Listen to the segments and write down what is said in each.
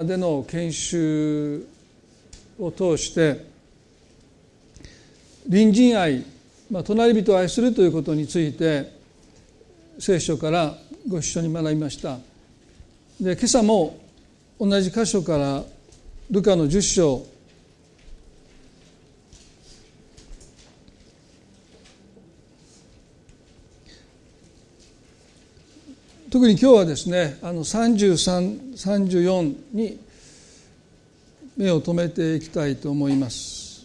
での研修を通して隣人愛、まあ、隣人を愛するということについて聖書からご一緒に学びました。で今朝も同じ箇所からルカの10章特に今日はですねあの3334に目を留めていきたいと思います。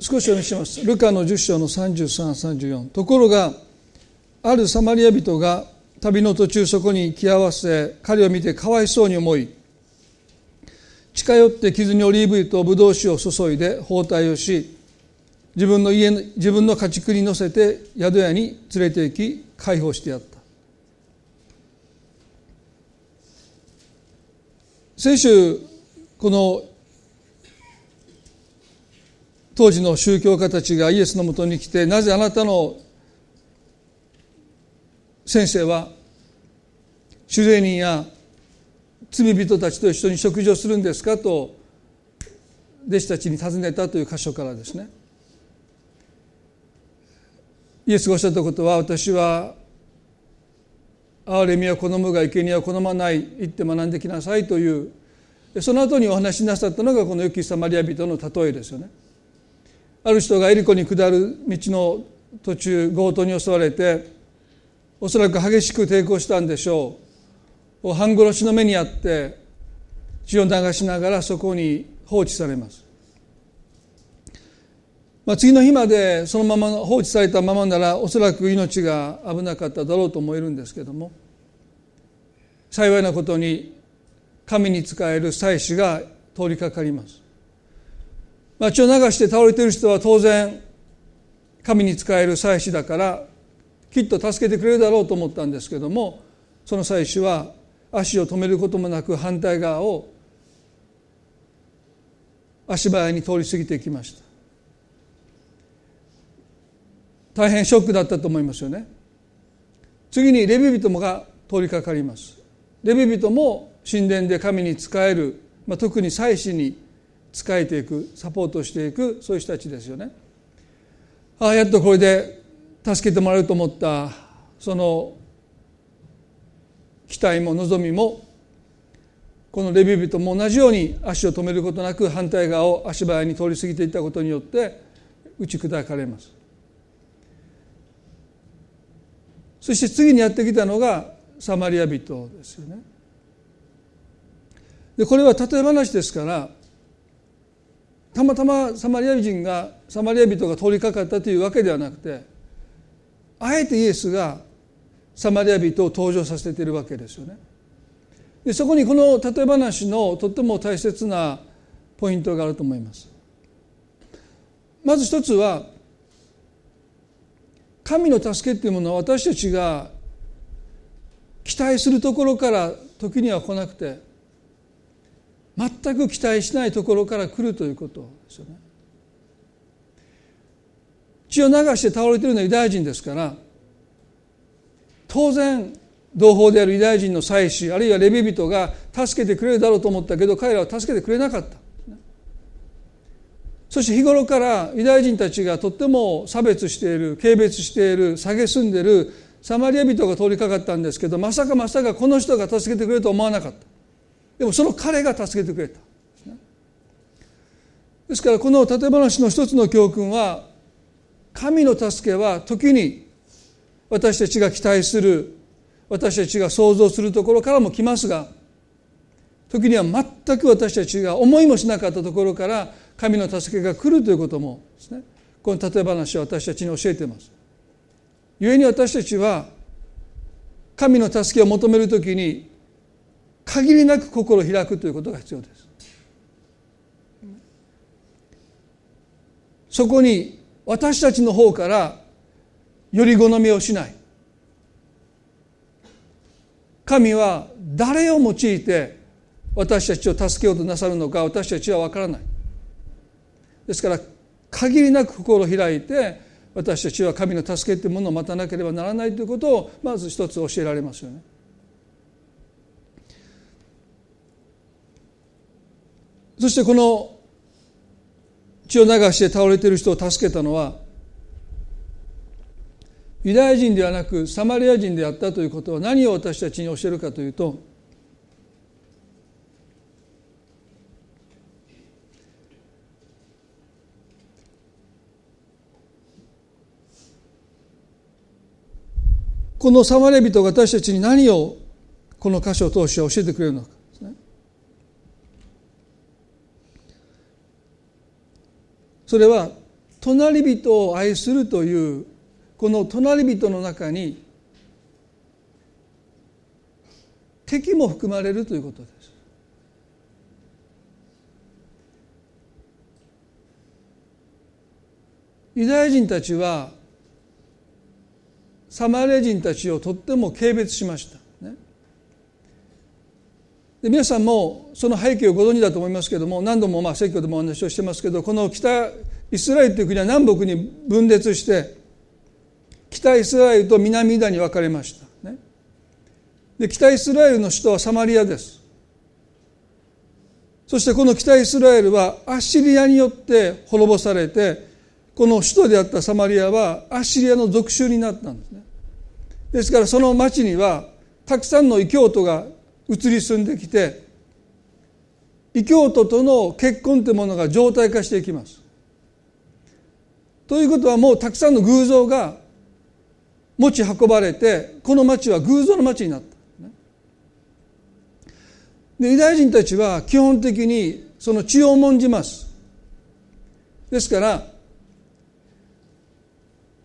少しお読みします。ルカの10章の3334ところがあるサマリア人が旅の途中そこに来合わせ彼を見てかわいそうに思い近寄って傷にオリーブ油とブドウ酒を注いで包帯をし自分の家自分の家畜に乗せて宿屋に連れて行き解放してやった。先週この当時の宗教家たちがイエスのもとに来てなぜあなたの先生は主税人や罪人たちと一緒に食事をするんですかと弟子たちに尋ねたという箇所からですね。イエスがおっしゃったことは私は憐れみは好むが生贄は好まない言って学んできなさいというその後にお話しなさったのがこの良きサマリア人の例えですよね。ある人がエリコに下る道の途中強盗に襲われておそらく激しく抵抗したんでしょう。半殺しの目にあって血を流しながらそこに放置されます、まあ、次の日までそのまま放置されたままならおそらく命が危なかっただろうと思えるんですけども幸いなことに神に仕える祭司が通りかかります、まあ、血を流して倒れている人は当然神に仕える祭司だからきっと助けてくれるだろうと思ったんですけどもその祭司は足を止めることもなく反対側を足早に通り過ぎていきました。大変ショックだったと思いますよね。次にレビ人もが通りかかります。レビ人も神殿で神に仕える、まあ、特に祭司に仕えていくサポートしていくそういう人たちですよね。ああやっとこれで助けてもらえると思ったその期待も望みもこのレビュー人も同じように足を止めることなく反対側を足早に通り過ぎていったことによって打ち砕かれます。そして次にやってきたのがサマリア人ですよね。でこれは例え話ですからたまたまサマリア人がサマリア人が通りかかったというわけではなくてあえてイエスがサマリア人を登場させているわけですよね。でそこにこの例え話のとっても大切なポイントがあると思います。まず一つは神の助けっていうものは私たちが期待するところから時には来なくて全く期待しないところから来るということですよね。血を流して倒れているのはユダヤ人ですから当然同胞であるユダヤ人の祭司あるいはレビ人が助けてくれるだろうと思ったけど彼らは助けてくれなかった。そして日頃からユダヤ人たちがとっても差別している軽蔑している蔑んでいるサマリア人が通りかかったんですけどまさかまさかこの人が助けてくれると思わなかった。でもその彼が助けてくれた。ですからこの例え話の一つの教訓は神の助けは時に私たちが期待する私たちが想像するところからも来ますが時には全く私たちが思いもしなかったところから神の助けが来るということもですね。この例え話は私たちに教えています。故に私たちは神の助けを求めるときに限りなく心を開くということが必要です。そこに私たちの方からより好みをしない神は誰を用いて私たちを助けようとなさるのか私たちは分からないですから限りなく心を開いて私たちは神の助けというものを待たなければならないということをまず一つ教えられますよね。そしてこの血を流して倒れている人を助けたのはユダヤ人ではなくサマリア人であったということは何を私たちに教えるかというとこのサマリア人が私たちに何をこの箇所を通して教えてくれるのか。ですねそれは隣人を愛するというこの隣人の中に敵も含まれるということです。ユダヤ人たちはサマリア人たちをとっても軽蔑しました。で皆さんもその背景をご存知だと思いますけれども何度もまあ説教でもお話をしてますけどこの北イスラエルという国は南北に分裂して北イスラエルと南ユダに分かれました、ね、で北イスラエルの首都はサマリアです。そしてこの北イスラエルはアッシリアによって滅ぼされてこの首都であったサマリアはアッシリアの属州になったんですね。ですからその町にはたくさんの異教徒が移り住んできて異教徒との結婚というものが常態化していきます。ということはもうたくさんの偶像が持ち運ばれてこの町は偶像の町になった。でユダヤ人たちは基本的にその血を重んじます。ですから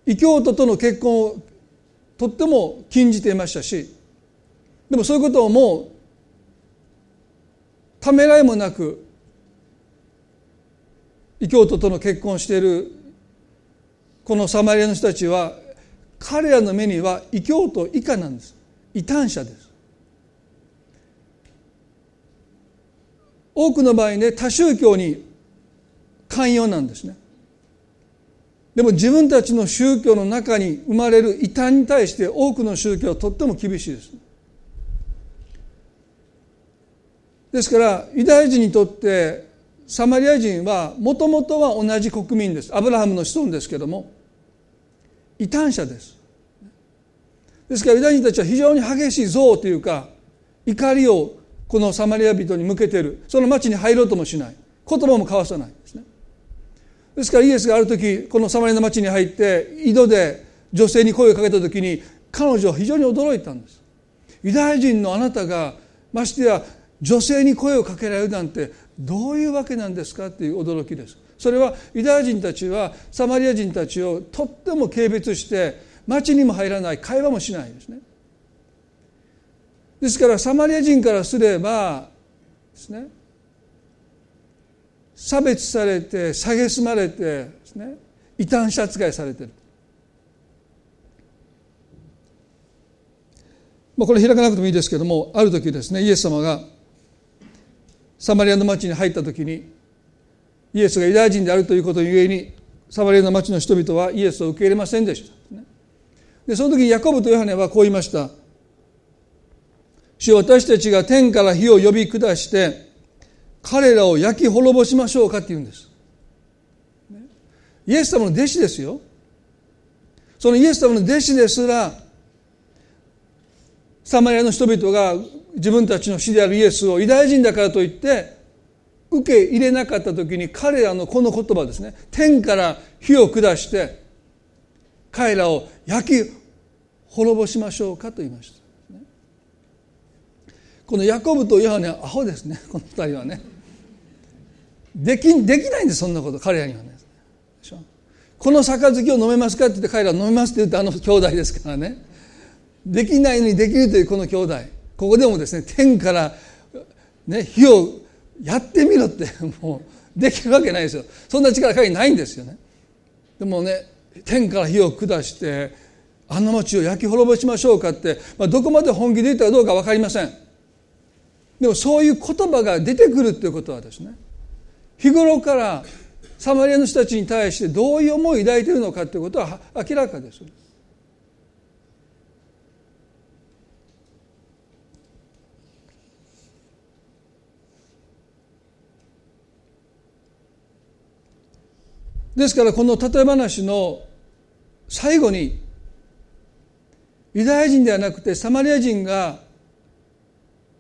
異教徒との結婚をとっても禁じていましたしでもそういうことをもうためらいもなく異教徒との結婚しているこのサマリアの人たちは彼らの目には異教徒以下なんです。異端者です。多くの場合ね多宗教に寛容なんですね。でも自分たちの宗教の中に生まれる異端に対して多くの宗教はとっても厳しいです。ですからユダヤ人にとってサマリア人はもともとは同じ国民です。アブラハムの子孫ですけども異端者です。ですからユダヤ人たちは非常に激しい憎悪というか怒りをこのサマリア人に向けている。その町に入ろうともしない。言葉も交わさないですね。ですからイエスがある時このサマリアの町に入って井戸で女性に声をかけた時に彼女は非常に驚いたんです。ユダヤ人のあなたがましてや女性に声をかけられるなんてどういうわけなんですかっていう驚きです。それはユダヤ人たちはサマリア人たちをとっても軽蔑して町にも入らない会話もしないですねですからサマリア人からすればですね差別されて蔑まれてですね異端者扱いされてるまあこれ開かなくてもいいですけどもある時ですねイエス様がサマリアの町に入った時にイエスがユダヤ人であるということゆえにサマリアの町の人々はイエスを受け入れませんでした。でその時にヤコブとヨハネはこう言いました。主私たちが天から火を呼び下して彼らを焼き滅ぼしましょうかって言うんです。イエス様の弟子ですよ。そのイエス様の弟子ですらサマリアの人々が自分たちの死であるイエスをユダヤ人だからといって受け入れなかった時に彼らのこの言葉ですね天から火を下して彼らを焼き滅ぼしましょうかと言いました、このヤコブとヨハネはアホですね。この二人はね。できできないんですそんなこと。彼らにはね。この杯を飲めますかって言って彼らは飲めますって言ってあの兄弟ですからね。できないのにできるというこの兄弟。ここでもですね天から、ね、火をやってみろってもうできるわけないですよ。そんな力彼にないんですよね。でもね天から火を下してあの町を焼き滅ぼしましょうかって、まあ、どこまで本気で言ったかどうか分かりませんでもそういう言葉が出てくるということはですね日頃からサマリアの人たちに対してどういう思いを抱いているのかということは明らかです。ですからこの例え話の最後にユダヤ人ではなくてサマリア人が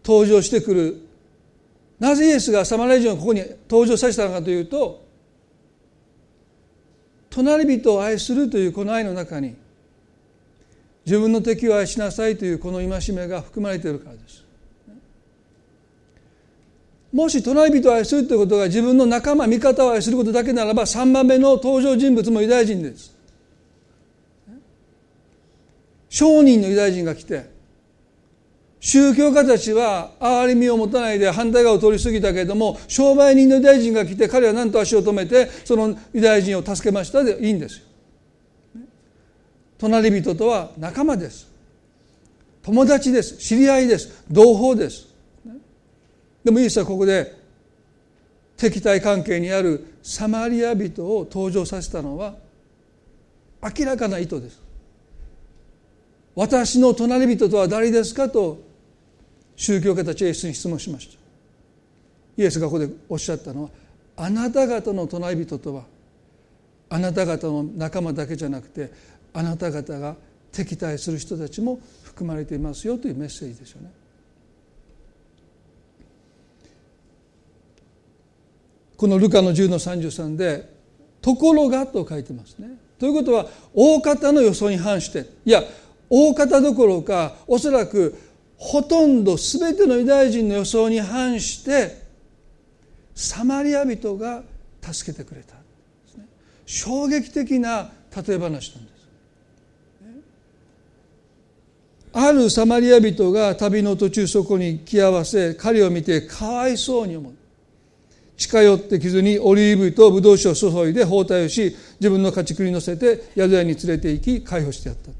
登場してくるなぜイエスがサマリア人をここに登場させたのかというと隣人を愛するというこの愛の中に自分の敵を愛しなさいというこの戒めが含まれているからです。もし隣人を愛するということが自分の仲間味方を愛することだけならば3番目の登場人物もユダヤ人です。商人のユダヤ人が来て宗教家たちは憐れみを持たないで反対側を通り過ぎたけれども商売人のユダヤ人が来て彼は何と足を止めてそのユダヤ人を助けましたでいいんですよ。隣人とは仲間です友達です知り合いです同胞ですでもイエスはここで敵対関係にあるサマリア人を登場させたのは明らかな意図です私の隣人とは誰ですかと宗教家たちはイエスに質問しましたイエスがここでおっしゃったのはあなた方の隣人とはあなた方の仲間だけじゃなくてあなた方が敵対する人たちも含まれていますよというメッセージですよね。このルカの10の33で「ところが」と書いてますね。ということは大方の予想に反していや大方どころかおそらくほとんど全てのユダヤ人の予想に反してサマリア人が助けてくれた、衝撃的な例え話なんです。ねあるサマリア人が旅の途中そこに来合わせ彼を見てかわいそうに思う近寄って傷にオリーブ油とブドウ酒を注いで包帯をし自分の家畜に乗せて宿屋に連れて行き解放してやった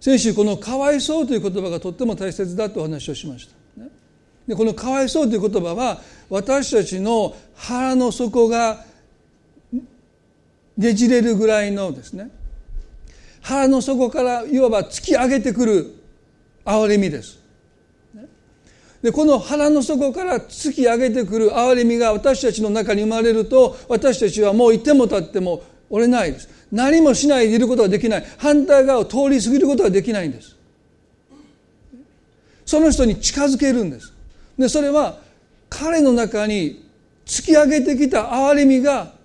先週この「かわいそう」という言葉がとっても大切だとお話をしました。でこの「かわいそう」という言葉は私たちの腹の底がねじれるぐらいのですね腹の底からいわば突き上げてくる憐れみです。でこの腹の底から突き上げてくる憐れみが私たちの中に生まれると私たちはもういても立っても折れないです。何もしないでいることができない。反対側を通り過ぎることができないんです。その人に近づけるんです。でそれは彼の中に突き上げてきた憐れみが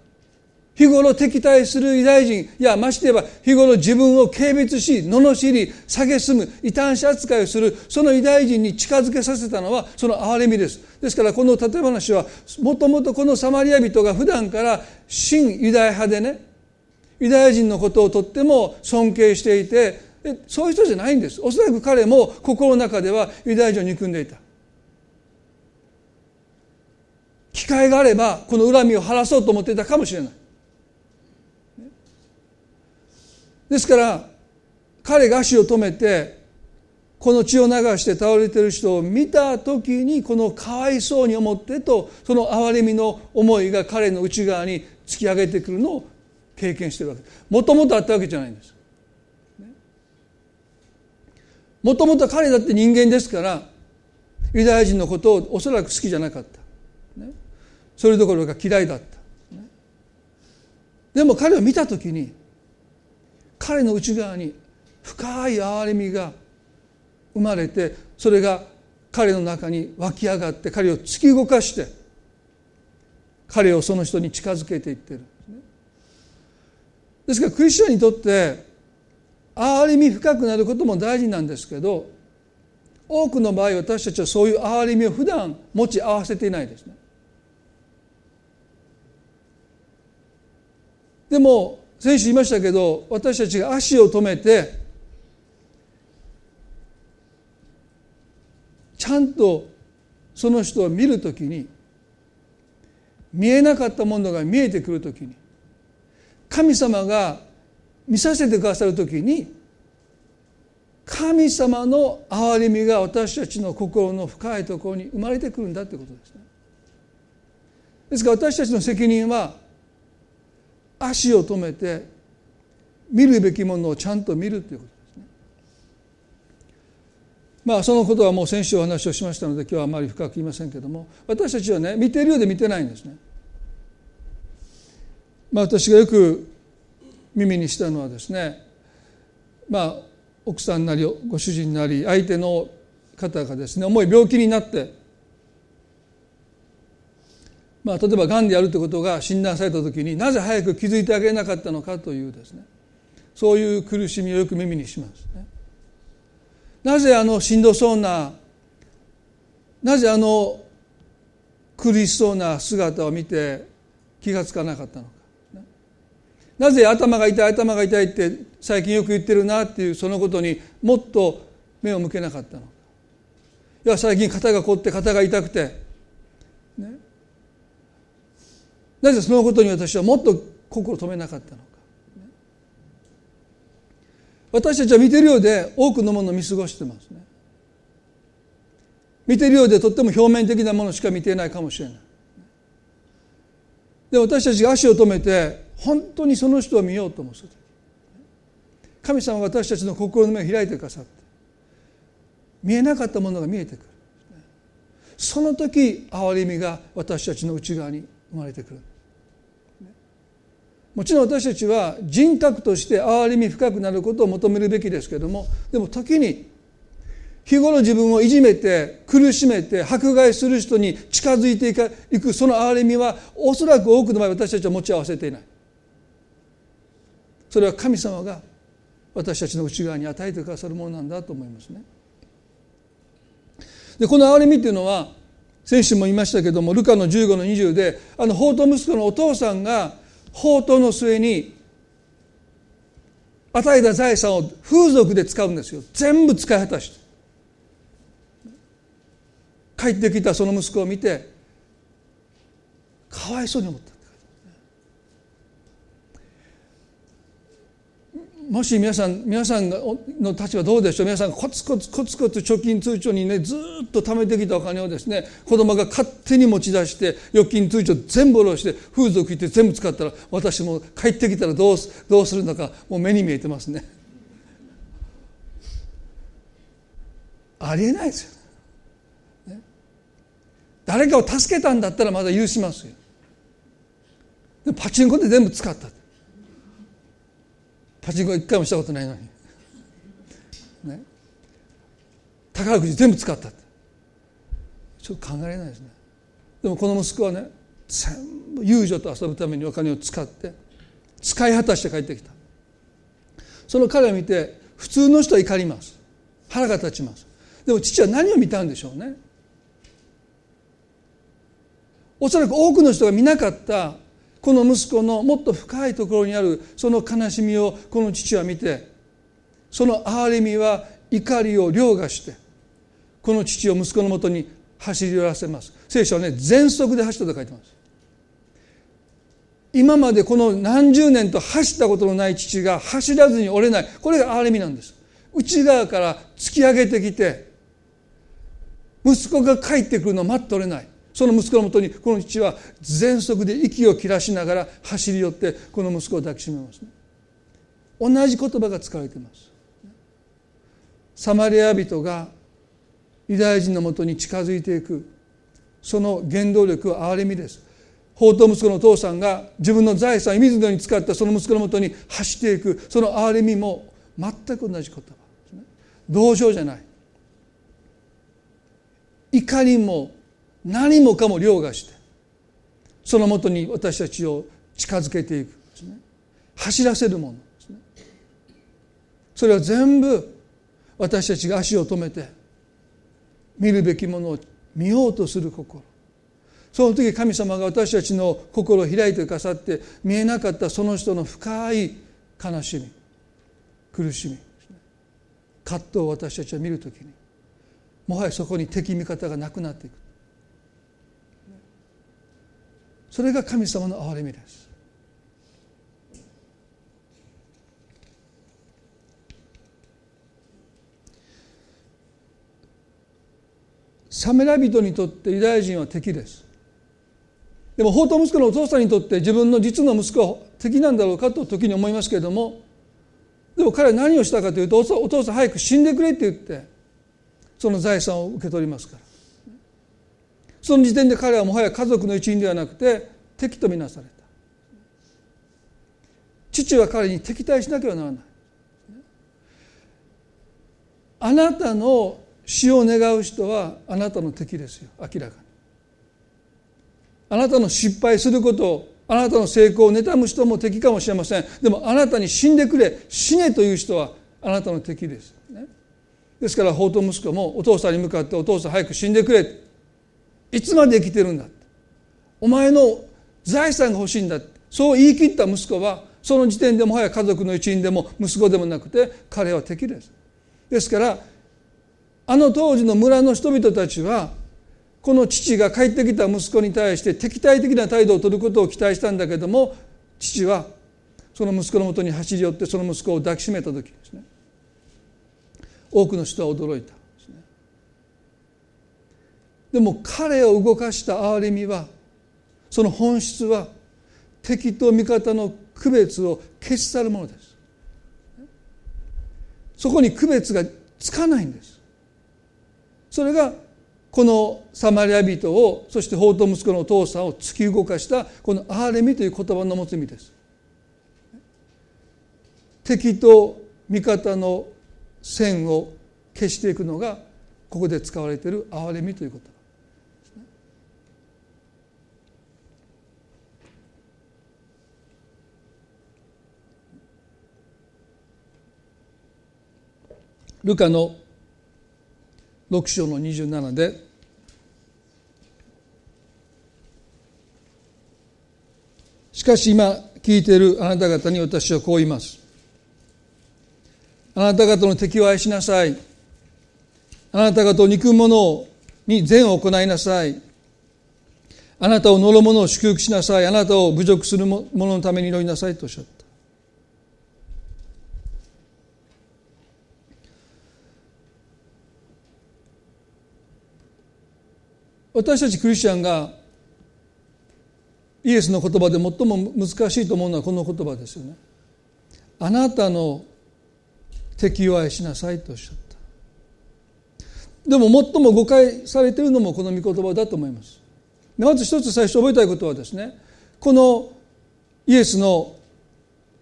日頃敵対するユダヤ人いやまして言えば日頃自分を軽蔑し罵り蔑む異端者扱いをするそのユダヤ人に近づけさせたのはその憐れみです。ですからこの例え話はもともとこのサマリア人が普段から新ユダヤ派でねユダヤ人のことをとっても尊敬していてそういう人じゃないんです。おそらく彼も心の中ではユダヤ人を憎んでいた。機会があればこの恨みを晴らそうと思っていたかもしれない。ですから彼が足を止めてこの血を流して倒れてる人を見た時にこのかわいそうに思ってとその憐れみの思いが彼の内側に突き上げてくるのを経験してるわけ。もともとあったわけじゃないんです。もともと彼だって人間ですからユダヤ人のことをおそらく好きじゃなかった、それどころか嫌いだった、でも彼を見た時に彼の内側に深い憐れみが生まれてそれが彼の中に湧き上がって彼を突き動かして彼をその人に近づけていってるんですからクリスチャンにとって憐れみ深くなることも大事なんですけど多くの場合私たちはそういう憐れみを普段持ち合わせていないですね。でも先週言いましたけど私たちが足を止めてちゃんとその人を見るときに見えなかったものが見えてくるときに神様が見させてくださる時に神様の憐れみが私たちの心の深いところに生まれてくるんだということですね。ですから私たちの責任は足を止めて見るべきものをちゃんと見るということですね。まあそのことはもう先週お話をしましたので今日はあまり深く言いませんけども私たちはね見ているようで見てないんですね。まあ私がよく耳にしたのはですねまあ奥さんなりご主人なり相手の方がですね重い病気になってまあ、例えばがんであるということが診断された時になぜ早く気づいてあげなかったのかというですね。そういう苦しみをよく耳にしますね。なぜあのしんどそうななぜあの苦しそうな姿を見て気がつかなかったのか。なぜ頭が痛い頭が痛いって最近よく言ってるなっていうそのことにもっと目を向けなかったのか。いや最近肩が凝って肩が痛くて、ね、なぜそのことに私はもっと心を止めなかったのか。私たちは見てるようで多くのものを見過ごしてますね。見てるようでとっても表面的なものしか見ていないかもしれない。で私たちが足を止めて本当にその人を見ようと思う神様が私たちの心の目を開いてくださって見えなかったものが見えてくる。その時憐れみが私たちの内側に生まれてくる。もちろん私たちは人格として憐れみ深くなることを求めるべきですけれどもでも時に日頃自分をいじめて苦しめて迫害する人に近づいていくその憐れみはおそらく多くの場合私たちは持ち合わせていない。それは神様が私たちの内側に与えてくださるものなんだと思いますね。でこの憐れみっていうのは先週も言いましたけどもルカの15の20であの法と息子のお父さんが宝刀の末に与えた財産を風俗で使うんですよ。全部使い果たして。帰ってきたその息子を見てかわいそうに思った。もし皆さん皆さんの立場どうでしょう？皆さんコツコツコツコツ貯金通帳にねずっと貯めてきたお金をですね子供が勝手に持ち出して預金通帳全部下ろして風俗行って全部使ったら私も帰ってきたらどうどうするのかもう目に見えてますね。ありえないですよ、ね。誰かを助けたんだったらまだ許しますよ。でパチンコで全部使った。パチンコ一回もしたことないのに、ね、宝くじ全部使ったちょっと考えられないですね。でもこの息子はね全部遊女と遊ぶためにお金を使って使い果たして帰ってきた。その彼を見て普通の人は怒ります。腹が立ちます。でも父は何を見たんでしょうね。おそらく多くの人が見なかったこの息子のもっと深いところにあるその悲しみをこの父は見てその憐れみは怒りを凌駕してこの父を息子のもとに走り寄らせます。聖書はね全速で走ったと書いてます。今までこの何十年と走ったことのない父が走らずに折れない。これが憐れみなんです。内側から突き上げてきて息子が帰ってくるのを待っておれない。その息子のもとにこの父は全速で息を切らしながら走り寄ってこの息子を抱きしめますね。同じ言葉が使われています。サマリア人がユダヤ人のもとに近づいていく。その原動力は憐れみです。法と息子のお父さんが自分の財産水のに使ったその息子のもとに走っていく。その憐れみも全く同じ言葉同情じゃない。怒りも何もかも凌駕してそのもとに私たちを近づけていく。ですね走らせるものですね。それは全部私たちが足を止めて見るべきものを見ようとする心。その時神様が私たちの心を開いてくださって見えなかったその人の深い悲しみ苦しみ葛藤を私たちは見る時にもはやそこに敵味方がなくなっていく。それが神様の憐れみです。サメラ人にとってユダヤ人は敵です。でも法と息子のお父さんにとって自分の実の息子は敵なんだろうかと時に思いますけれどもでも彼は何をしたかというとお父さん早く死んでくれって言ってその財産を受け取りますから。その時点で彼はもはや家族の一員ではなくて敵とみなされた。父は彼に敵対しなければならない。あなたの死を願う人はあなたの敵ですよ。明らかに。あなたの失敗することをあなたの成功を妬む人も敵かもしれません。でもあなたに死んでくれ死ねという人はあなたの敵です、ね、ですから法と息子もお父さんに向かってお父さん早く死んでくれ。いつまで生きてるんだお前の財産が欲しいんだそう言い切った息子はその時点でもはや家族の一員でも息子でもなくて彼は敵ですですからあの当時の村の人々たちはこの父が帰ってきた息子に対して敵対的な態度を取ることを期待したんだけども父はその息子のもとに走り寄ってその息子を抱きしめた時ですね多くの人は驚いた。でも彼を動かした憐れみはその本質は敵と味方の区別を消し去るものです。そこに区別がつかないんです。それがこのサマリア人をそして法と息子のお父さんを突き動かしたこの憐れみという言葉の持つ意味です。敵と味方の線を消していくのがここで使われている憐れみということ。ルカの6章の27でしかし今聞いているあなた方に私はこう言います。あなた方の敵を愛しなさい。あなた方を憎む者に善を行いなさい。あなたを呪る者を祝福しなさい。あなたを侮辱する者のために祈りなさいとおっしゃった。私たちクリスチャンがイエスの言葉で最も難しいと思うのはこの言葉ですよね。あなたの敵を愛しなさいとおっしゃった。でも最も誤解されているのもこの御言葉だと思います。まず一つ最初覚えたいことはですねこのイエスの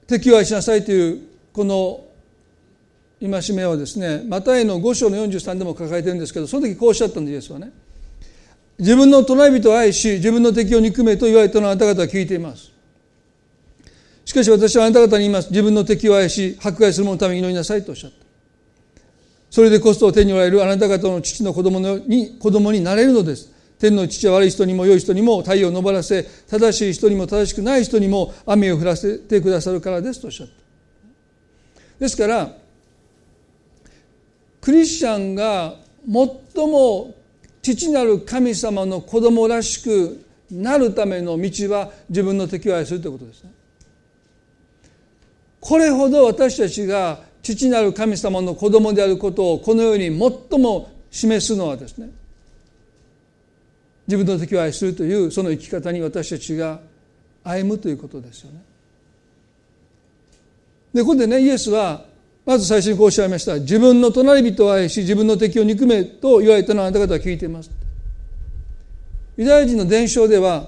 敵を愛しなさいというこの戒めはですねマタイの5章の43でも書かれてるんですけどその時こうおっしゃったんでイエスはね自分の隣人を愛し自分の敵を憎めと言われたのはあなた方は聞いています。しかし私はあなた方に言います。自分の敵を愛し迫害する者のために祈りなさいとおっしゃった。それでコストを手におられるあなた方の父の子供のに子供になれるのです。天の父は悪い人にも良い人にも太陽を昇らせ正しい人にも正しくない人にも雨を降らせてくださるからですとおっしゃった。ですからクリスチャンが最も父なる神様の子供らしくなるための道は自分の敵を愛するということですね。これほど私たちが父なる神様の子供であることをこのように最も示すのはですね自分の敵を愛するというその生き方に私たちが歩むということですよね。でここでねイエスはまず最初にこうおっしゃいました。自分の隣人を愛し、自分の敵を憎めと言われたのはあなた方は聞いています。ユダヤ人の伝承では、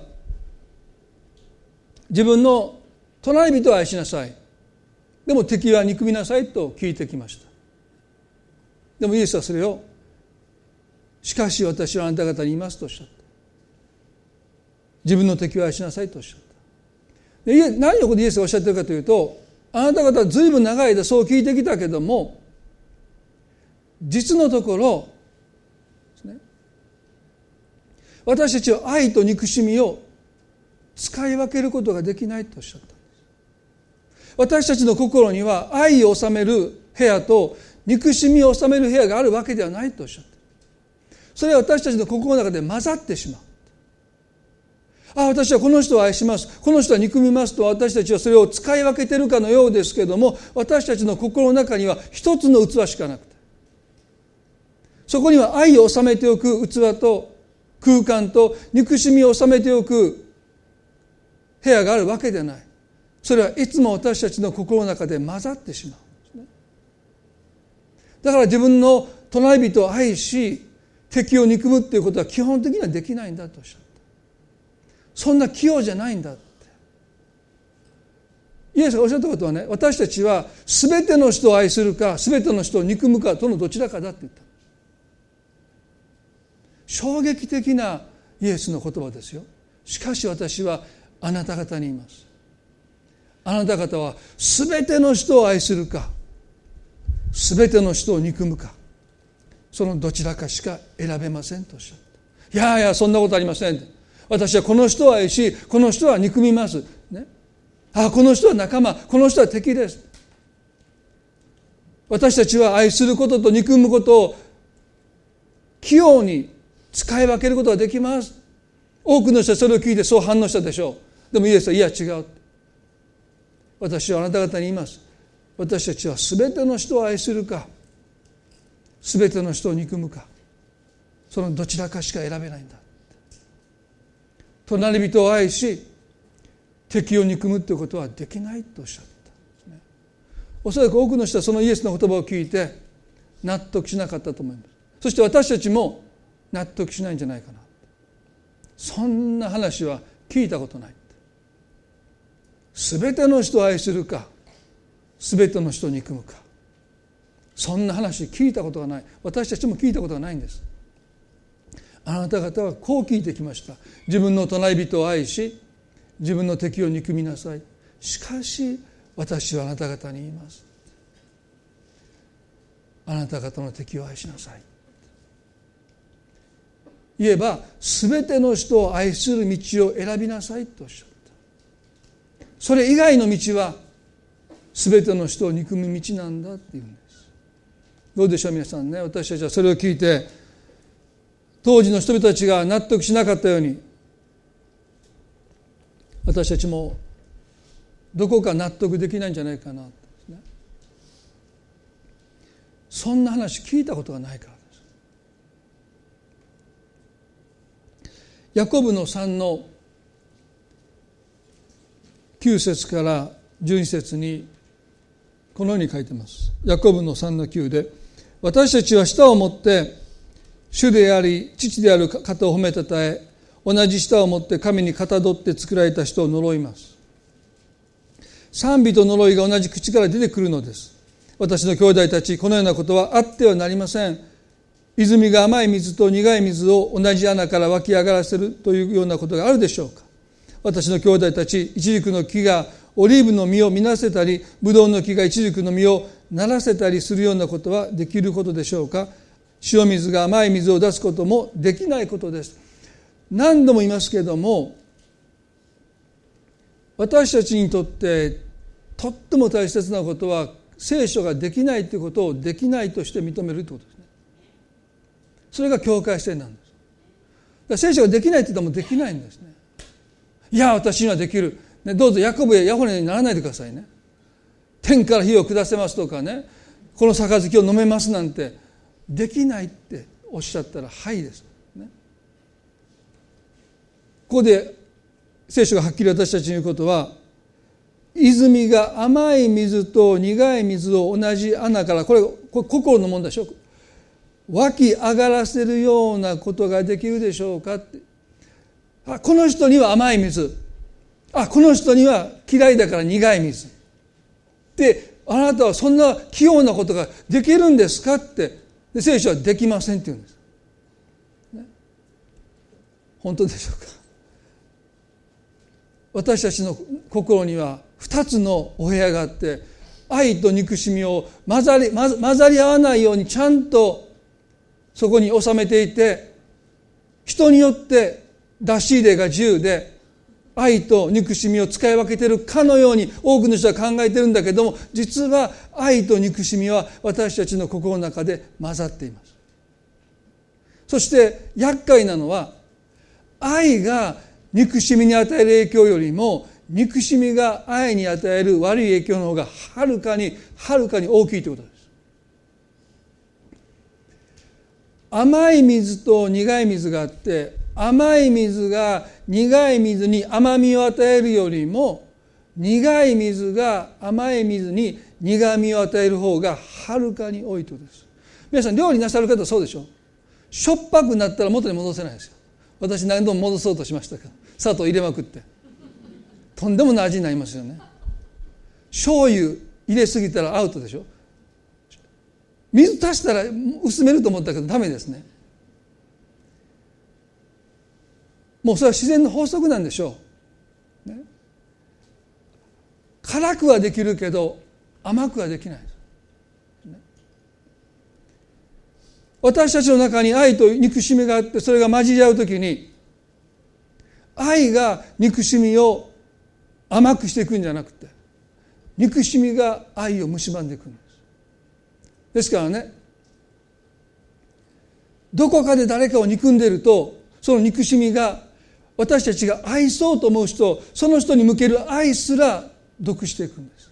自分の隣人を愛しなさい。でも敵は憎みなさいと聞いてきました。でもイエスはそれを、しかし私はあなた方にいますとおっしゃった。自分の敵を愛しなさいとおっしゃった。で何をここでイエスがおっしゃってるかというと、あなた方は随分長い間そう聞いてきたけども実のところ私たちは愛と憎しみを使い分けることができないとおっしゃったんです。私たちの心には愛を収める部屋と憎しみを収める部屋があるわけではないとおっしゃった。それは私たちの心の中で混ざってしまう。あ私はこの人を愛します。この人は憎みますと私たちはそれを使い分けてるかのようですけども私たちの心の中には一つの器しかなくて。そこには愛を収めておく器と空間と憎しみを収めておく部屋があるわけでない。それはいつも私たちの心の中で混ざってしまう。だから自分の隣人を愛し敵を憎むっていうことは基本的にはできないんだとおっしゃったそんな器用じゃないんだって。イエスがおっしゃったことはね私たちは全ての人を愛するか全ての人を憎むかとのどちらかだって言った。衝撃的なイエスの言葉ですよ。しかし私はあなた方にいます。あなた方は全ての人を愛するか全ての人を憎むかそのどちらかしか選べませんとおっしゃった。いやいやそんなことありません私はこの人を愛しこの人は憎みます、ね、あこの人は仲間この人は敵です。私たちは愛することと憎むことを器用に使い分けることができます。多くの人はそれを聞いてそう反応したでしょう。でもイエスはいや違う。私はあなた方に言います。私たちは全ての人を愛するか全ての人を憎むか。そのどちらかしか選べないんだ。隣人を愛し敵を憎むということはできないとおっしゃった、おそらく多くの人はそのイエスの言葉を聞いて納得しなかったと思います。そして私たちも納得しないんじゃないかなそんな話は聞いたことない。全ての人を愛するか全ての人を憎むかそんな話聞いたことがない。私たちも聞いたことがないんです。あなた方はこう聞いてきました。自分の隣人を愛し自分の敵を憎みなさい。しかし私はあなた方に言います。あなた方の敵を愛しなさい。言えば全ての人を愛する道を選びなさいとおっしゃった。それ以外の道は全ての人を憎む道なんだっていうんです。どうでしょう皆さんね。私たちはそれを聞いて当時の人々たちが納得しなかったように私たちもどこか納得できないんじゃないかな、そんな話聞いたことがないからですヤコブの3の9節から12節にこのように書いてます。ヤコブの3の9で私たちは舌を持って主であり父である方を褒めたたえ同じ舌を持って神にかたどって作られた人を呪います。賛美と呪いが同じ口から出てくるのです。私の兄弟たちこのようなことはあってはなりません。泉が甘い水と苦い水を同じ穴から湧き上がらせるというようなことがあるでしょうか私の兄弟たちイチジクの木がオリーブの実を実らせたりブドウの木がイチジクの実をならせたりするようなことはできることでしょうか塩水が甘い水を出すこともできないことです。何度も言いますけれども私たちにとってとっても大切なことは聖書ができないということをできないとして認めるということですね。それが境界線なんです。聖書ができないって言ったらもうできないんですね。いや私にはできる、ね、どうぞヤコブやヤホネにならないでくださいね。天から火を下せますとかね。この杯を飲めますなんて。できないっておっしゃったらはいです、ね、ここで聖書がはっきり私たちに言うことは泉が甘い水と苦い水を同じ穴からこれこれ心のもんでしょ湧き上がらせるようなことができるでしょうかって。あこの人には甘い水。あこの人には嫌いだから苦い水。であなたはそんな器用なことができるんですかってで聖書はできませんって言うんです、ね、本当でしょうか？私たちの心には2つのお部屋があって愛と憎しみを混ざり混ざり合わないようにちゃんとそこに収めていて人によって出し入れが自由で愛と憎しみを使い分けてるかのように多くの人は考えてるんだけども実は愛と憎しみは私たちの心の中で混ざっています。そして厄介なのは愛が憎しみに与える影響よりも憎しみが愛に与える悪い影響の方がはるかにはるかに大きいということです。甘い水と苦い水があって甘い水が苦い水に甘みを与えるよりも苦い水が甘い水に苦みを与える方がはるかに多いとです。皆さん料理なさる方そうでしょしょっぱくなったら元に戻せないですよ。私何度も戻そうとしましたけど砂糖入れまくって。とんでもない味になりますよね。醤油入れすぎたらアウトでしょ。水足したら薄めると思ったけどダメですね。もうそれは自然の法則なんでしょう、ね、辛くはできるけど甘くはできない私たちの中に愛と憎しみがあってそれが混じり合う時に愛が憎しみを甘くしていくんじゃなくて憎しみが愛を蝕んでいくんです。ですからねどこかで誰かを憎んでいるとその憎しみが私たちが愛そうと思う人その人に向ける愛すら毒していくんです。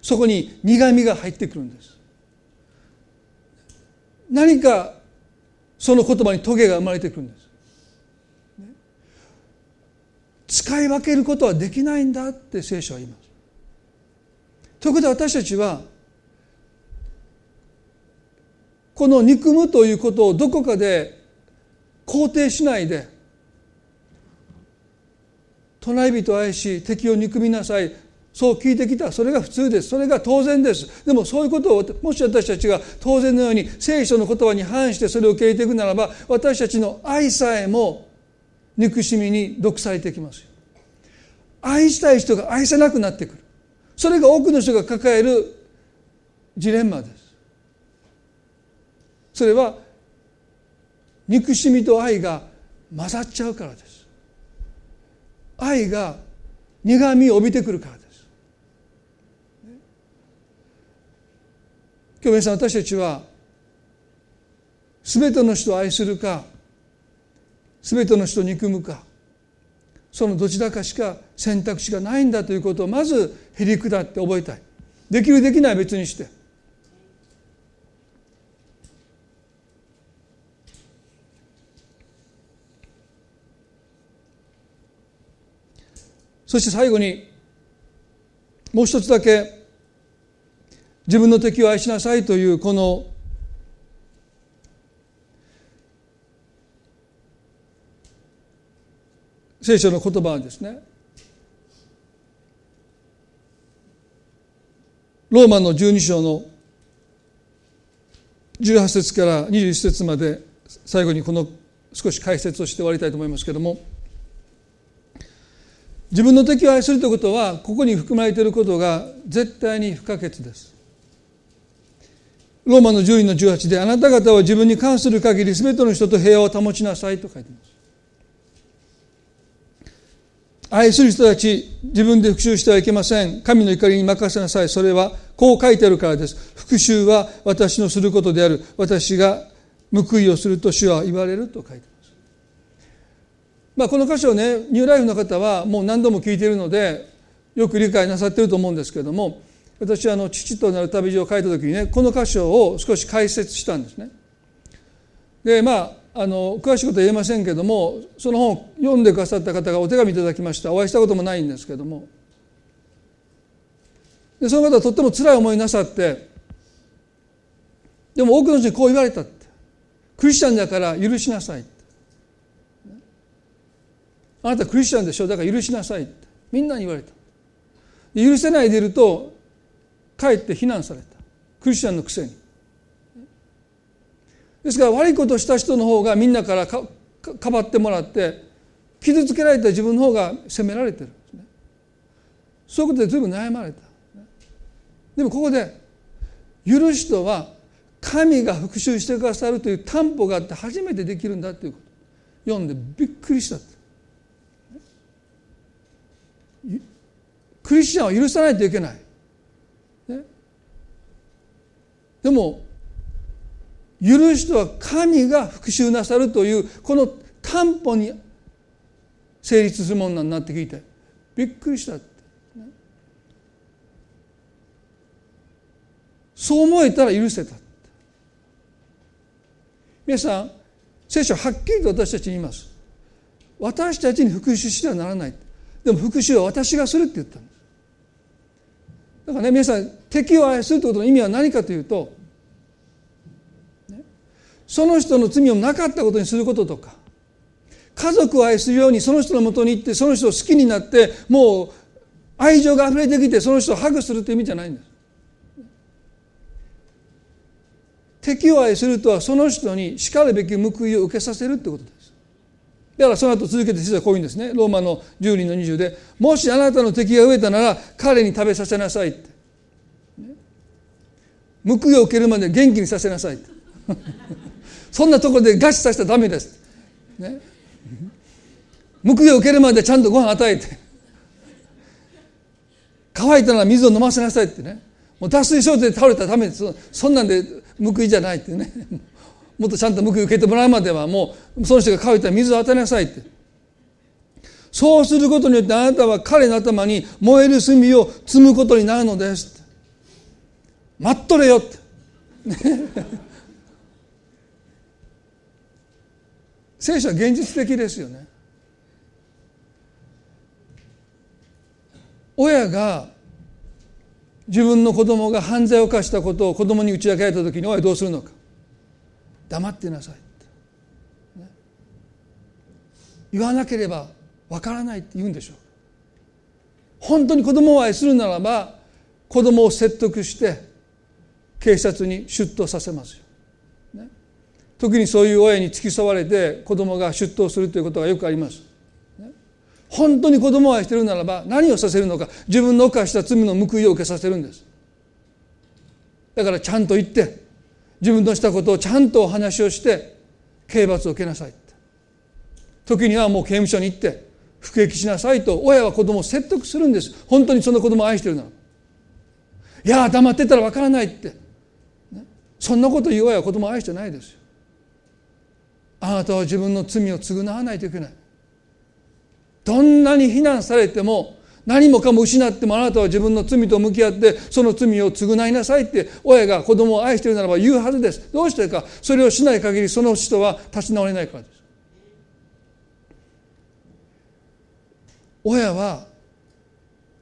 そこに苦みが入ってくるんです。何かその言葉にトゲが生まれてくるんです。使い分けることはできないんだって聖書は言います。ということで私たちはこの憎むということをどこかで肯定しないで隣人を愛し敵を憎みなさい。そう聞いてきた。それが普通です。それが当然です。でもそういうことをもし私たちが当然のように聖書の言葉に反してそれを受け入れていくならば私たちの愛さえも憎しみに毒されてきますよ。愛したい人が愛せなくなってくる。それが多くの人が抱えるジレンマです。それは憎しみと愛が混ざっちゃうからです。愛が苦みを帯びてくるからです。今日皆さん私たちは全ての人を愛するか全ての人を憎むかそのどちらかしか選択肢がないんだということをまずへりくだって覚えたい。できるできない別にして。そして最後にもう一つだけ自分の敵を愛しなさいというこの聖書の言葉ですね。ローマの12章の18節から21節まで最後にこの少し解説をして終わりたいと思いますけれども。自分の敵を愛するということはここに含まれていることが絶対に不可欠です。ローマの10位の18であなた方は自分に関する限り全ての人と平和を保ちなさいと書いています。愛する人たち自分で復讐してはいけません。神の怒りに任せなさい。それはこう書いてあるからです。復讐は私のすることである。私が報いをすると主は言われると書いてます。まあこの箇所ねニューライフの方はもう何度も聞いているのでよく理解なさっていると思うんですけれども私はあの父となる旅路を書いた時にねこの箇所を少し解説したんですね。でまああの詳しいことは言えませんけどもその本を読んでくださった方がお手紙いただきました。お会いしたこともないんですけども。でその方はとっても辛い思いなさってでも多くの人にこう言われたって。クリスチャンだから許しなさいあなたクリスチャンでしょ？だから許しなさい。ってみんなに言われた。許せないでいるとかえって非難された。クリスチャンのくせに。ですから悪いことをした人の方がみんなからかかばってもらって傷つけられた自分の方が責められてる。ねそういうことで随分悩まれた。でもここで許しとは神が復讐してくださるという担保があって初めてできるんだということ。読んでびっくりしたって。クリスチャンは許さないといけない、ね、でも許しとは神が復讐なさるというこの担保に成立するものになって聞いてびっくりしたって、そう思えたら許せた皆さん聖書ははっきりと私たちに言います。私たちに復讐してはならない。でも復讐は私がするって言ったんですだからね皆さん敵を愛するということの意味は何かというとその人の罪をなかったことにすることとか家族を愛するようにその人のもとに行ってその人を好きになってもう愛情が溢れてきてその人をハグするという意味じゃないんです。敵を愛するとはその人にしかるべき報いを受けさせるってことですだからその後続けて実はこういうんですね。ローマの10人の20でもしあなたの敵が飢えたなら彼に食べさせなさいって。報いを受けるまで元気にさせなさい そんなところで餓死させたらダメです、ね、報いを受けるまでちゃんとご飯与えて。乾いたら水を飲ませなさいってね。もう脱水症状で倒れたらダメです。そんなんで報いじゃないってね。もっとちゃんと報い受けてもらうまではもうその人が乾いたら水を与えなさいって。そうすることによってあなたは彼の頭に燃える炭を積むことになるのです待っとれよって、聖書は現実的ですよね。親が自分の子供が犯罪を犯したことを子供に打ち明けられた時に親はどうするのか。黙ってなさい、ね、言わなければわからないって言うんでしょう。本当に子供を愛するならば子供を説得して警察に出頭させますよ、ね、時にそういう親に付き添われて子供が出頭するということがよくあります。本当に子供を愛してるならば何をさせるのか自分の犯した罪の報いを受けさせるんです。だからちゃんと言って自分のしたことをちゃんとお話をして刑罰を受けなさい時にはもう刑務所に行って服役しなさいと親は子供を説得するんです。本当にその子供を愛してるなら。いや黙ってたらわからないって、そんなこと言う親は子供を愛してないですよ。あなたは自分の罪を償わないといけない。どんなに非難されても何もかも失ってもあなたは自分の罪と向き合ってその罪を償いなさいって親が子供を愛しているならば言うはずです。どうしてか。それをしない限りその人は立ち直れないからです。親は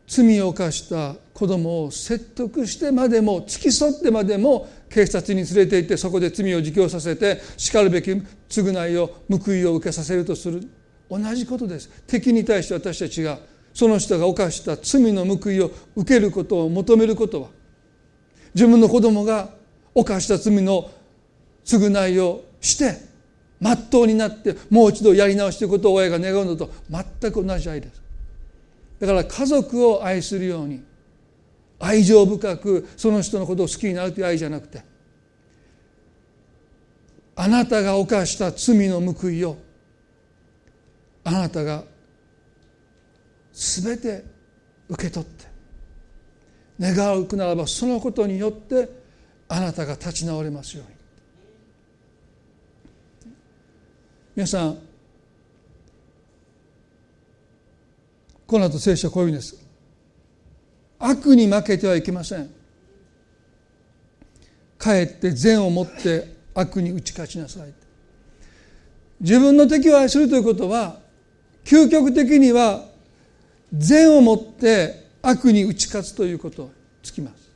罪を犯した子供を説得してまでも付き添ってまでも警察に連れて行ってそこで罪を自供させてしかるべき償いを報いを受けさせるとする。同じことです。敵に対して私たちがその人が犯した罪の報いを受けることを求めることは自分の子供が犯した罪の償いをしてまっとうになってもう一度やり直していくことを親が願うのと全く同じ愛です。だから家族を愛するように愛情深くその人のことを好きになるという愛じゃなくてあなたが犯した罪の報いをあなたが全て受け取って願うくならばそのことによってあなたが立ち直れますように。皆さんこの後聖書はこういうんです。悪に負けてはいけません。かえって善をもって悪に打ち勝ちなさい。自分の敵を愛するということは究極的には善をもって悪に打ち勝つということをつきます。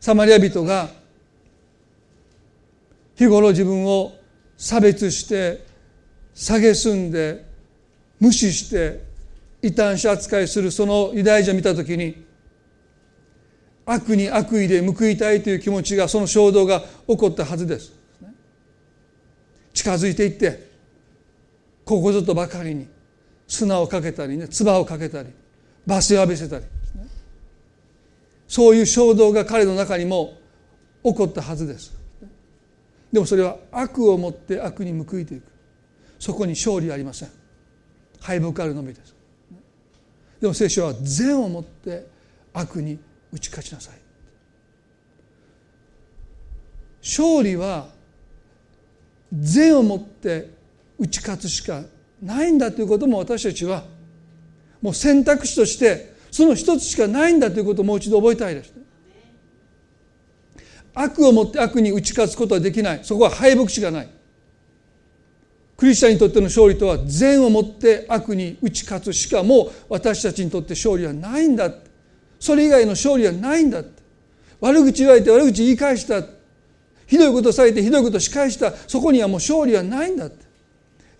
サマリア人が日頃自分を差別して蔑んで無視して異端者扱いするそのユダヤ人を見た時に悪に悪意で報いたいという気持ちがその衝動が起こったはずです。近づいていってここぞとばかりに砂をかけたりね唾をかけたり罵声を浴びせたり、ね、そういう衝動が彼の中にも起こったはずです。でもそれは悪をもって悪に報いていく。そこに勝利ありません。敗北あるのみです。でも聖書は善をもって悪に打ち勝ちなさい。勝利は善をもって打ち勝つしかないんだということも私たちはもう選択肢としてその一つしかないんだということをもう一度覚えたいです、悪をもって悪に打ち勝つことはできない。そこは敗北しかない。クリスチャンにとっての勝利とは善をもって悪に打ち勝つしかも私たちにとって勝利はないんだそれ以外の勝利はないんだ悪口言われて悪口言い返した。ひどいことされてひどいこと仕返した。そこにはもう勝利はないんだ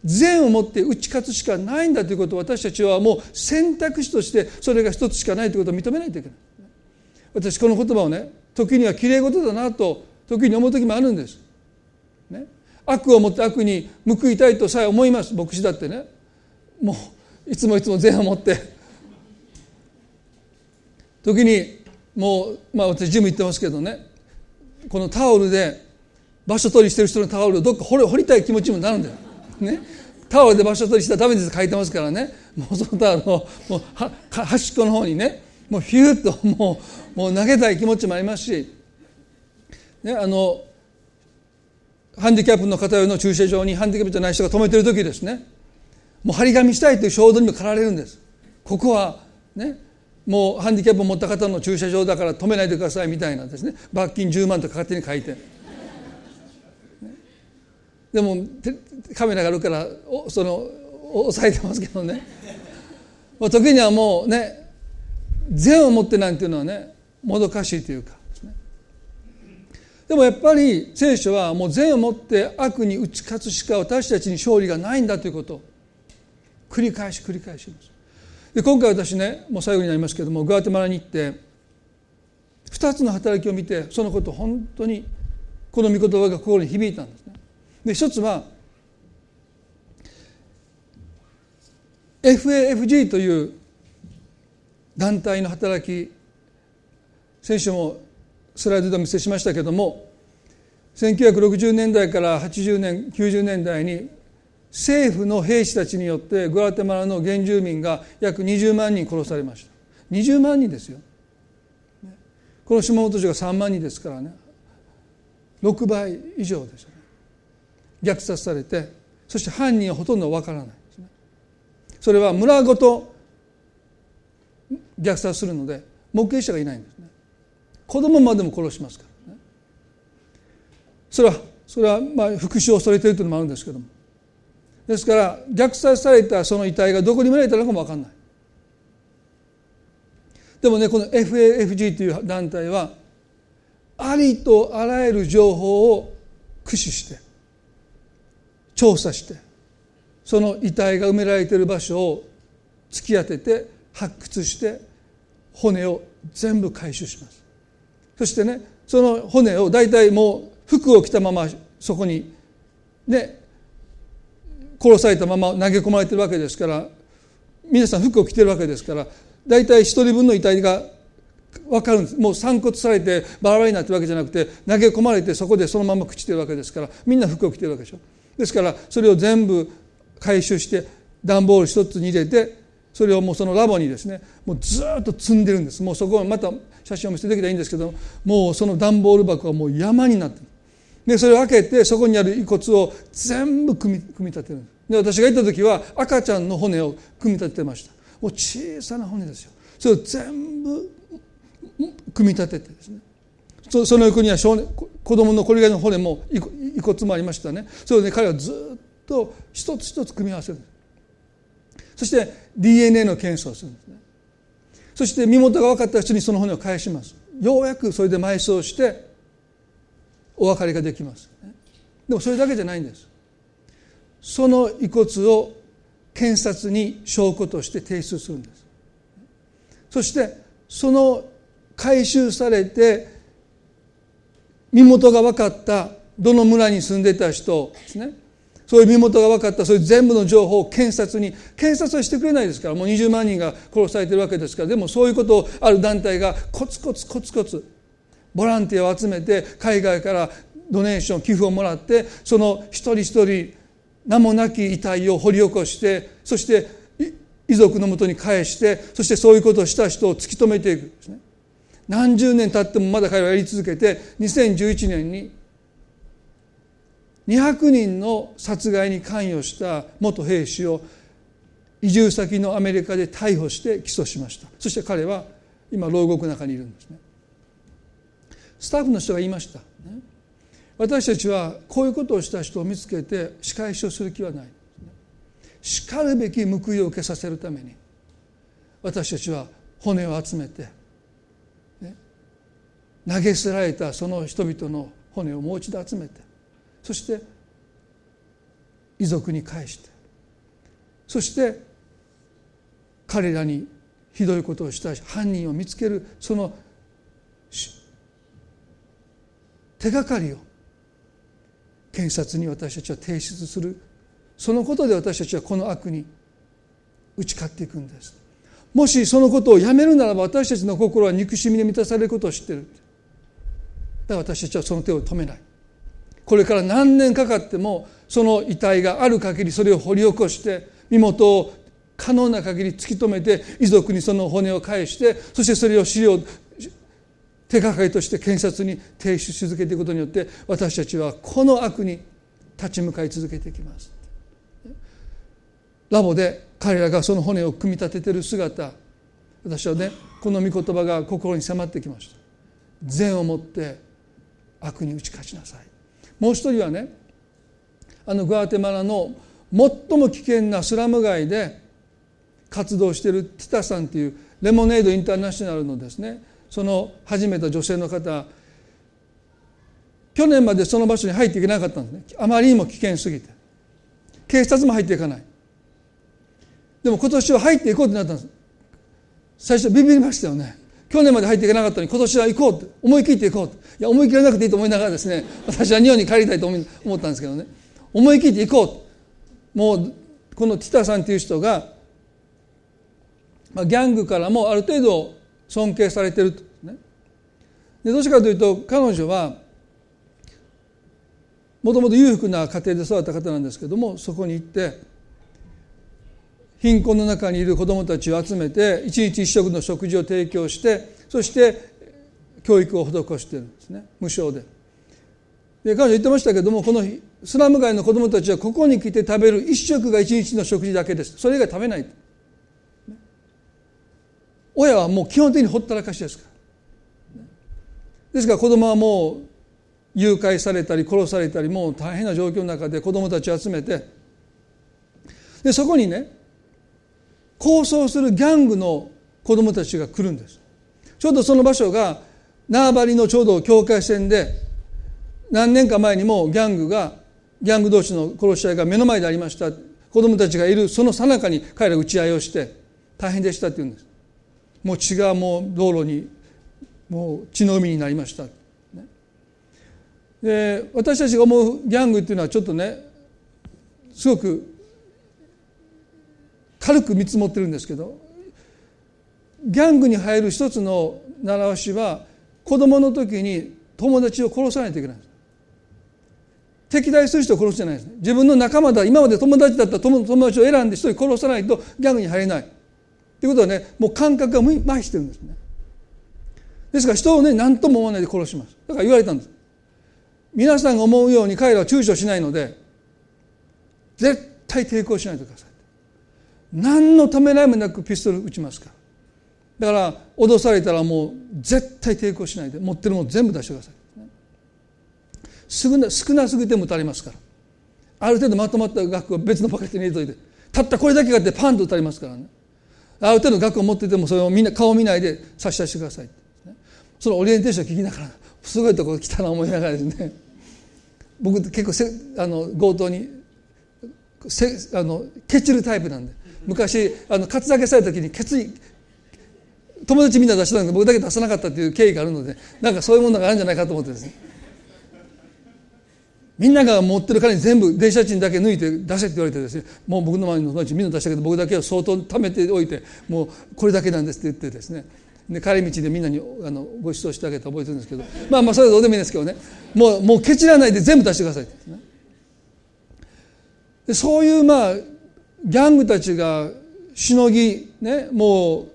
善をもって打ち勝つしかないんだということを私たちはもう選択肢としてそれが一つしかないということを認めないといけない。私この言葉をね時にはきれい事だなと時に思う時もあるんです、ね、悪をもって悪に報いたいとさえ思います牧師だってね。もういつもいつも善を持って。時にもうまあ私ジム行ってますけどね。このタオルで場所取りしてる人のタオルをどっか掘り掘りたい気持ちもなるんだよ。ね、タオルで場所取りしたらダメです書いてますからね。もうそのタオルをもう端っこの方にねもうヒューッともうもう投げたい気持ちもありますし、ね、あのハンディキャップの方用の駐車場にハンディキャップじゃない人が止めてる時ですね。もう張り紙したいという衝動にも駆られるんです。ここはねもうハンディキャップを持った方の駐車場だから止めないでくださいみたいなですね。罰金10万とか勝手に書いて、でもカメラがあるからその抑えてますけどね。時にはもうね善を持ってなんていうのはねもどかしいというか。でもやっぱり聖書はもう善を持って悪に打ち勝つしか私たちに勝利がないんだということ。を繰り返し繰り返します。で今回私ねもう最後になりますけどもグアテマラに行って2つの働きを見てそのこと本当にこの御言葉が心に響いたんです。で一つは FAFG という団体の働き先週もスライドでお見せしましたけども1960年代から80年90年代に政府の兵士たちによってグアテマラの原住民が約20万人殺されました。20万人ですよ。この島本城が3万人ですからね。6倍以上ですよ虐殺されてそして犯人はほとんどわからないですね。それは村ごと虐殺するので目撃者がいないんですね。子供までも殺しますからね。それはそれはまあ復讐を恐れているというのもあるんですけども。ですから虐殺されたその遺体がどこに埋められたのかも分かんない。でもねこの FAFG という団体はありとあらゆる情報を駆使して調査してその遺体が埋められている場所を突き当てて発掘して骨を全部回収します。そしてねその骨を大体もう服を着たままそこにね殺されたまま投げ込まれてるわけですから皆さん服を着てるわけですから大体一人分の遺体が分かるんです。もう散骨されてバラバラになってるわけじゃなくて投げ込まれてそこでそのまま朽ちてるわけですからみんな服を着てるわけでしょ。ですからそれを全部回収して段ボール一つに入れてそれをもうそのラボにですねもうずっと積んでるんです。もうそこはまた写真を見せてできたらいいんですけどもうその段ボール箱はもう山になってる。でそれを開けてそこにある遺骨を全部組み組み立てるで私が行った時は赤ちゃんの骨を組み立ててました。もう小さな骨ですよ。それを全部組み立ててですね。その横には少年子供のこれぐらいの骨も遺骨もありましたね。それをね。彼はずっと一つ一つ組み合わせる。そして DNA の検査をするんですね。そして身元が分かった人にその骨を返します。ようやくそれで埋葬してお別れができますでもそれだけじゃないんです。その遺骨を検察に証拠として提出するんです。そしてその回収されて身元が分かったどの村に住んでた人ですね。そういう身元が分かったそういう全部の情報を検察に検察はしてくれないですからもう20万人が殺されてるわけですからでもそういうことをある団体がコツコツコツコツボランティアを集めて海外からドネーション寄付をもらってその一人一人名もなき遺体を掘り起こしてそして遺族のもとに返してそしてそういうことをした人を突き止めていくんですね。何十年経ってもまだ彼はやり続けて2011年に200人の殺害に関与した元兵士を移住先のアメリカで逮捕して起訴しました。そして彼は今牢獄の中にいるんですね。スタッフの人が言いました。私たちはこういうことをした人を見つけて仕返しをする気はない。しかるべき報いを受けさせるために私たちは骨を集めて、投げ捨てられたその人々の骨をもう一度集めてそして遺族に返してそして彼らにひどいことをした犯人を見つけるその手がかりを検察に私たちは提出する。そのことで私たちはこの悪に打ち勝っていくんです。もしそのことをやめるならば私たちの心は憎しみで満たされることを知ってる。だから私たちはその手を止めない。これから何年かかってもその遺体がある限りそれを掘り起こして身元を可能な限り突き止めて遺族にその骨を返してそしてそれを資料手がかりとして検察に提出し続けていくことによって私たちはこの悪に立ち向かい続けていきます。ラボで彼らがその骨を組み立てている姿私はねこの御言葉が心に迫ってきました。善をもって悪に打ち勝ちなさい。もう一人はねあのグアテマラの最も危険なスラム街で活動しているティタさんというレモネードインターナショナルのですねその始めた女性の方去年までその場所に入っていけなかったんですね。あまりにも危険すぎて。警察も入っていかない。でも今年は入っていこうってなったんです。最初ビビりましたよね。去年まで入っていけなかったのに今年は行こうって思い切って行こうって。いや思い切らなくていいと思いながらですね 私は日本に帰りたいと思ったんですけどね思い切って行こうもうこのティタさんという人が、まあ、ギャングからもある程度尊敬されてると。ね。でどうしてかというと彼女はもともと裕福な家庭で育った方なんですけどもそこに行って貧困の中にいる子どもたちを集めて一日一食の食事を提供してそして教育を施しているんですね。無償で。で彼女言ってましたけどもこのスラム街の子どもたちはここに来て食べる一食が一日の食事だけです。それ以外食べない。親はもう基本的にほったらかしですから。ですから子供はもう誘拐されたり殺されたりもう大変な状況の中で子供たちを集めてでそこにね抗争するギャングの子供たちが来るんです。ちょうどその場所が縄張りのちょうど境界線で何年か前にもギャングがギャング同士の殺し合いが目の前でありました。子供たちがいるその最中に彼ら打ち合いをして大変でしたって言うんです。もう血がもう道路にもう血の海になりました、で私たちが思うギャングっていうのはちょっとねすごく軽く見積もってるんですけどギャングに入る一つの習わしは子供の時に友達を殺さないといけないんです。敵対する人を殺すじゃないです自分の仲間だ今まで友達だった友達を選んで一人殺さないとギャングに入れない。ということはねもう感覚が麻痺してるんですね。ですから人をね何とも思わないで殺します。だから言われたんです。皆さんが思うように彼らは躊躇しないので絶対抵抗しないでください。何のためらいもなくピストル撃ちますか？らだから脅されたらもう絶対抵抗しないで持ってるもの全部出してください。少な少なすぎても撃たれますから。ある程度まとまった額を別のパケットに入れといて。たったこれだけがあってパンと撃たれますからね。ある程度額を持っててもそれをみんな顔を見ないで差し出してください、そのオリエンテーション聞きながらすごいところ来たな思いながらですね。僕結構せあの強盗にせあのケチるタイプなんで。昔あのカツアゲされた時に決意友達みんな出したんですけど僕だけ出さなかったっていう経緯があるのでなんかそういうものがあるんじゃないかと思ってですね。みんなが持ってる金全部電車賃だけ抜いて出せって言われてですね。もう僕の周りの友達みんな出したけど僕だけは相当貯めておいてもうこれだけなんですって言ってですね。で帰り道でみんなにあのご馳走してあげて覚えてるんですけど。まあまあそれはどうでもいいですけどね。もうもうケチらないで全部出してくださいって、ね、でそういうまあギャングたちがしのぎねもう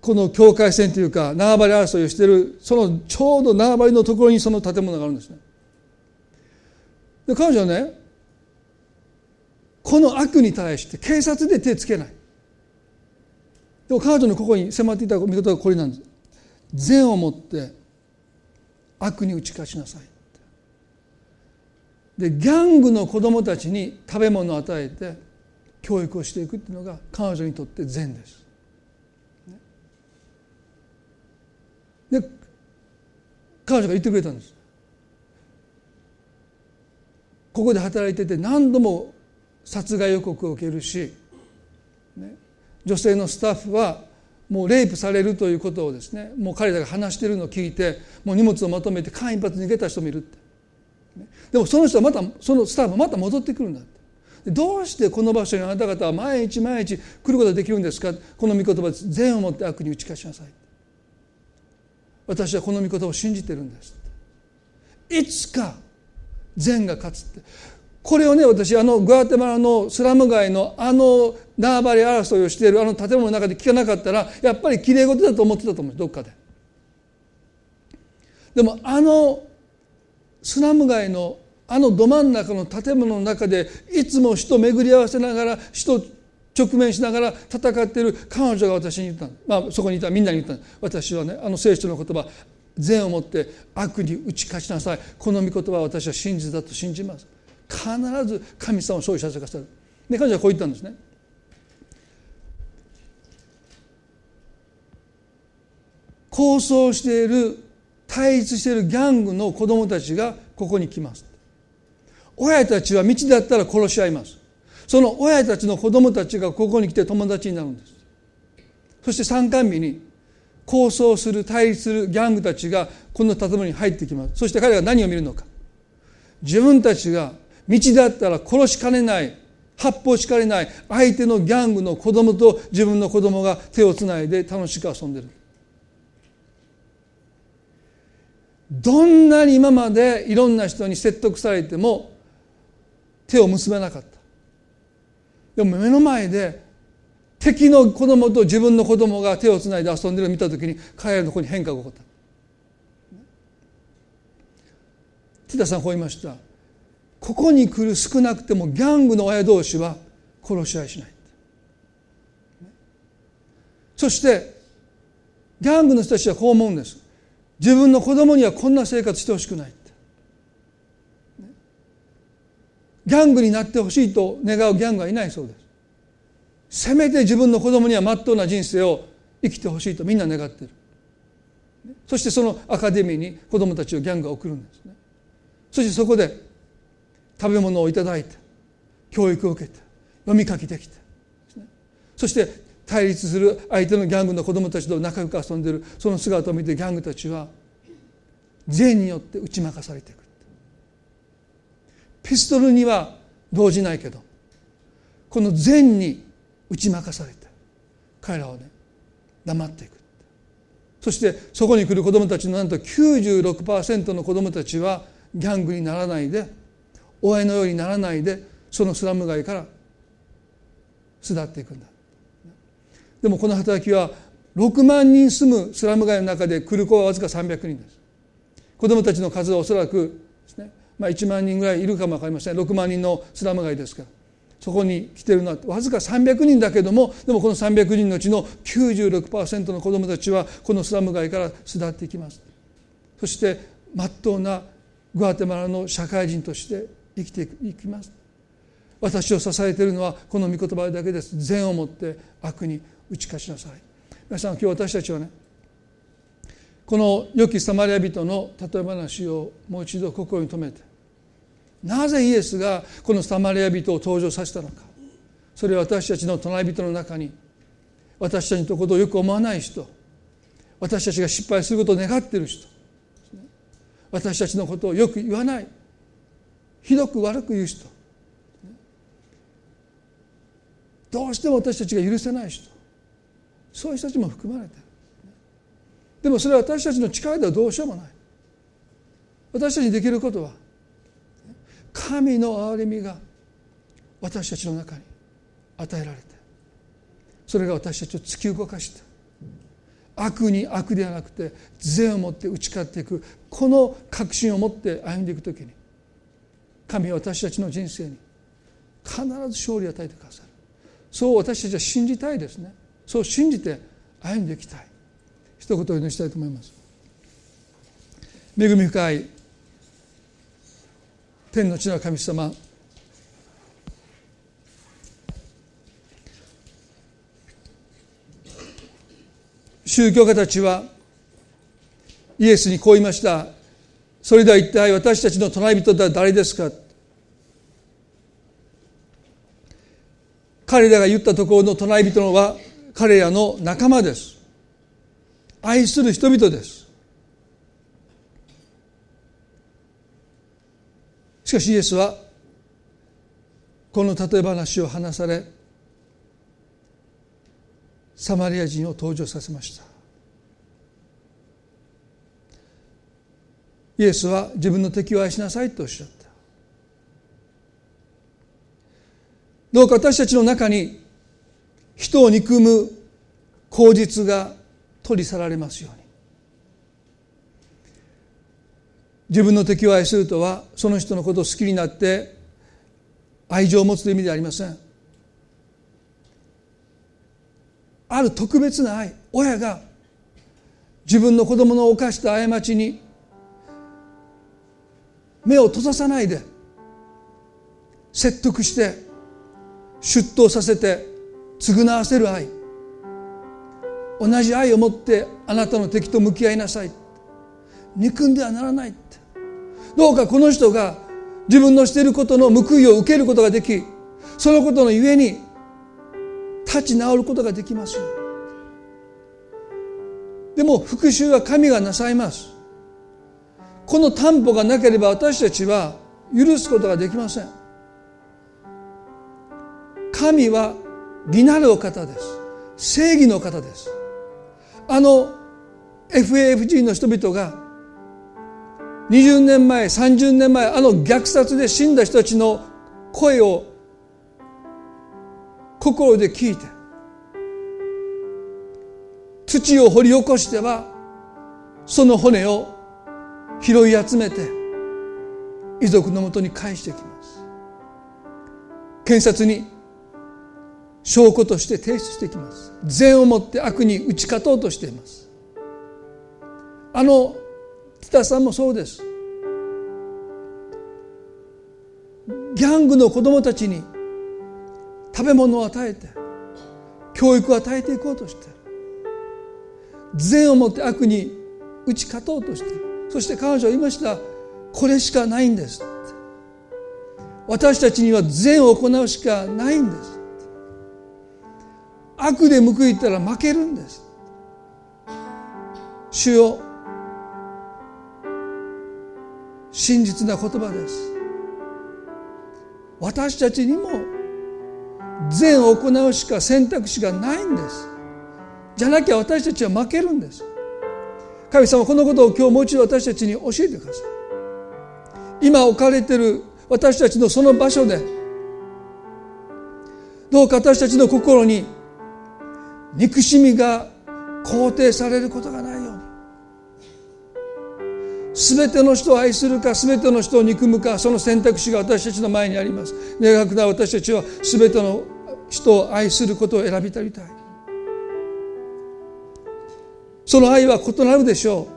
この境界線というか縄張り争いをしているそのちょうど縄張りのところにその建物があるんですね。で彼女はねこの悪に対して警察で手つけない。でも彼女のここに迫っていた見事がこれなんです。善をもって悪に打ち勝ちなさいでギャングの子供たちに食べ物を与えて教育をしていくっていうのが彼女にとって善です。で彼女が言ってくれたんです。ここで働いてて何度も殺害予告を受けるし、ね、女性のスタッフはもうレイプされるということをですねもう彼らが話しているのを聞いてもう荷物をまとめて間一髪逃げた人もいるって、でもその人はまたそのスタッフはまた戻ってくるんだって。どうしてこの場所にあなた方は毎日毎日来ることができるんですか？この御言葉で善をもって悪に打ち勝ちなさい私はこの御言葉を信じてるんですいつか善が勝つって。これをね私あのグアテマラのスラム街のあの縄張り争いをしているあの建物の中で聞かなかったらやっぱりきれい事だと思ってたと思うどっかで。でもあのスラム街のあのど真ん中の建物の中でいつも人巡り合わせながら人直面しながら戦っている彼女が私に言ったまあ、そこにいたみんなに言った私はねあの聖書の言葉善をもって悪に打ち勝ちなさい。この御言葉は私は真実だと信じます。必ず神様を勝利させてくださる。で彼女はこう言ったんですね抗争している対立しているギャングの子供たちがここに来ます。親たちは道だったら殺し合います。その親たちの子供たちがここに来て友達になるんです。そして参観日に抗争する対立するギャングたちがこの建物に入ってきます。そして彼らが何を見るのか。自分たちが道だったら殺しかねない発砲しかねない相手のギャングの子供と自分の子供が手をつないで楽しく遊んでる。どんなに今までいろんな人に説得されても手を結べなかった。でも目の前で敵の子供と自分の子供が手をつないで遊んでるのを見た時に彼らのとこに変化が起こった。ティタさんこう言いました。ここに来る少なくてもギャングの親同士は殺し合いしない。そしてギャングの人たちはこう思うんです。自分の子供にはこんな生活してほしくないギャングになってほしいと願うギャングはいないそうです。せめて自分の子供にはまっとうな人生を生きてほしいとみんな願ってる。そしてそのアカデミーに子供たちをギャングが送るんですね。そしてそこで食べ物をいただいて教育を受けて読み書きできてそして対立する相手のギャングの子供たちと仲良く遊んでるその姿を見てギャングたちは善によって打ち負かされていく。ピストルには動じないけどこの善に打ち負かされて彼らはね黙っていく。そしてそこに来る子どもたちのなんと96%の子どもたちはギャングにならないで親のようにならないでそのスラム街から巣立っていくんだ。でもこの働きは6万人住むスラム街の中で来る子はわずか300人です。子どもたちの数はおそらくですね、まあ、1万人ぐらいいるかも分かりません。6万人のスラム街ですから。そこに来てるのはわずか300人だけどもでもこの300人のうちの96%の子どもたちはこのスラム街から巣立っていきます。そしてまっとうなグアテマラの社会人として生きていきます。私を支えているのはこの御言葉だけです。善をもって悪に打ち勝ちなさい。皆さん今日私たちはねこの良きサマリア人の例え話をもう一度心に留めてなぜイエスがこのサマリア人を登場させたのか。それは私たちの隣人の中に私たちのことをよく思わない人私たちが失敗することを願っている人私たちのことをよく言わないひどく悪く言う人どうしても私たちが許せない人そういう人たちも含まれてる。でもそれは私たちの力ではどうしようもない。私たちにできることは神の憐れみが私たちの中に与えられてそれが私たちを突き動かして悪に悪ではなくて善を持って打ち勝っていくこの確信を持って歩んでいく時に神は私たちの人生に必ず勝利を与えてくださる。そう私たちは信じたいですね。そう信じて歩んでいきたい。一言お祈りしたいと思います。恵み深い天の地の神様。宗教家たちはイエスにこう言いました。それでは一体私たちの隣人は誰ですか？彼らが言ったところの隣人は彼らの仲間です。愛する人々です。しかしイエスはこの例え話を話されサマリア人を登場させました。イエスは自分の敵を愛しなさいとおっしゃった。どうか私たちの中に人を憎む口実が取り去られますように。自分の敵を愛するとはその人のことを好きになって愛情を持つという意味ではありません。ある特別な愛親が自分の子供の犯した過ちに目を閉ざさないで説得して出頭させて償わせる愛。同じ愛を持ってあなたの敵と向き合いなさい。憎んではならないどうかこの人が自分のしていることの報いを受けることができそのことのゆえに立ち直ることができます。でも復讐は神がなさいます。この担保がなければ私たちは許すことができません。神は義なるお方です。正義の方です。あの FAFG の人々が20年前30年前あの虐殺で死んだ人たちの声を心で聞いて土を掘り起こしてはその骨を拾い集めて遺族のもとに返してきます。検察に証拠として提出してきます。善をもって悪に打ち勝とうとしています。あの北さんもそうです。ギャングの子供たちに食べ物を与えて教育を与えていこうとして善をもって悪に打ち勝とうとしてそして彼女は言いました。これしかないんです私たちには善を行うしかないんです。悪で報いたら負けるんです。主よ真実な言葉です。私たちにも善を行うしか選択肢がないんです。じゃなきゃ私たちは負けるんです。神様このことを今日もう一度私たちに教えてください。今置かれている私たちのその場所でどうか私たちの心に憎しみが肯定されることがないように。全ての人を愛するか全ての人を憎むかその選択肢が私たちの前にあります。願くな私たちは全ての人を愛することを選びたりたい。その愛は異なるでしょ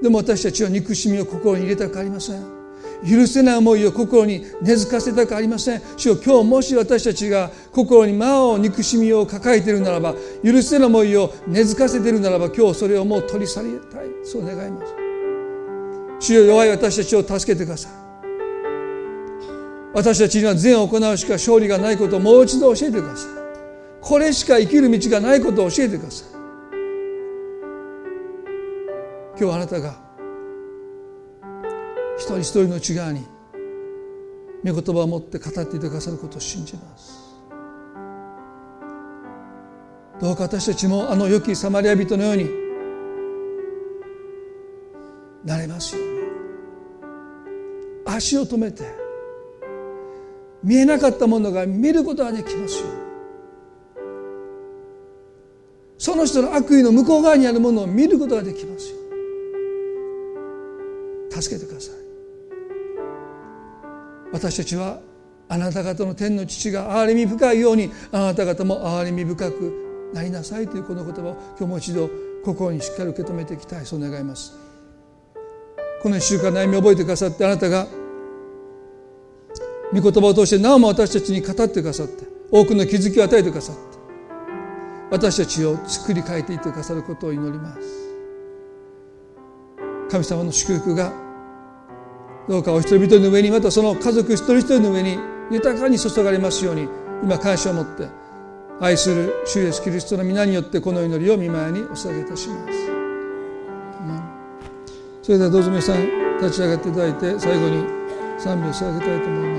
う。でも私たちは憎しみを心に入れたくありません。許せない思いを心に根付かせたくありません。主よ今日もし私たちが心に魔を憎しみを抱えているならば許せない思いを根付かせているならば今日それをもう取り去りたい。そう願います。主よ弱い私たちを助けてください。私たちには善を行うしか勝利がないことをもう一度教えてください。これしか生きる道がないことを教えてください。今日あなたが一人一人の内側に御言葉を持って語っていてくださることを信じます。どうか私たちもあの良きサマリア人のようになれますように。足を止めて見えなかったものが見ることができますよその人の悪意の向こう側にあるものを見ることができますよ助けてください。私たちはあなた方の天の父が憐れみ深いようにあなた方も憐れみ深くなりなさいというこの言葉を今日もう一度心にしっかり受け止めていきたいそう願います。この1週間悩みを覚えてくださってあなたが御言葉を通してなおも私たちに語ってくださって多くの気づきを与えてくださって私たちを作り変えていってくださることを祈ります。神様の祝福がどうかお一人一人の上にまたその家族一人一人の上に豊かに注がれますように今感謝を持って愛する主イエスキリストの皆によってこの祈りを見舞いにお捧げいたします。それではどうぞ皆さん立ち上がっていただいて最後に賛美を捧げたいと思います。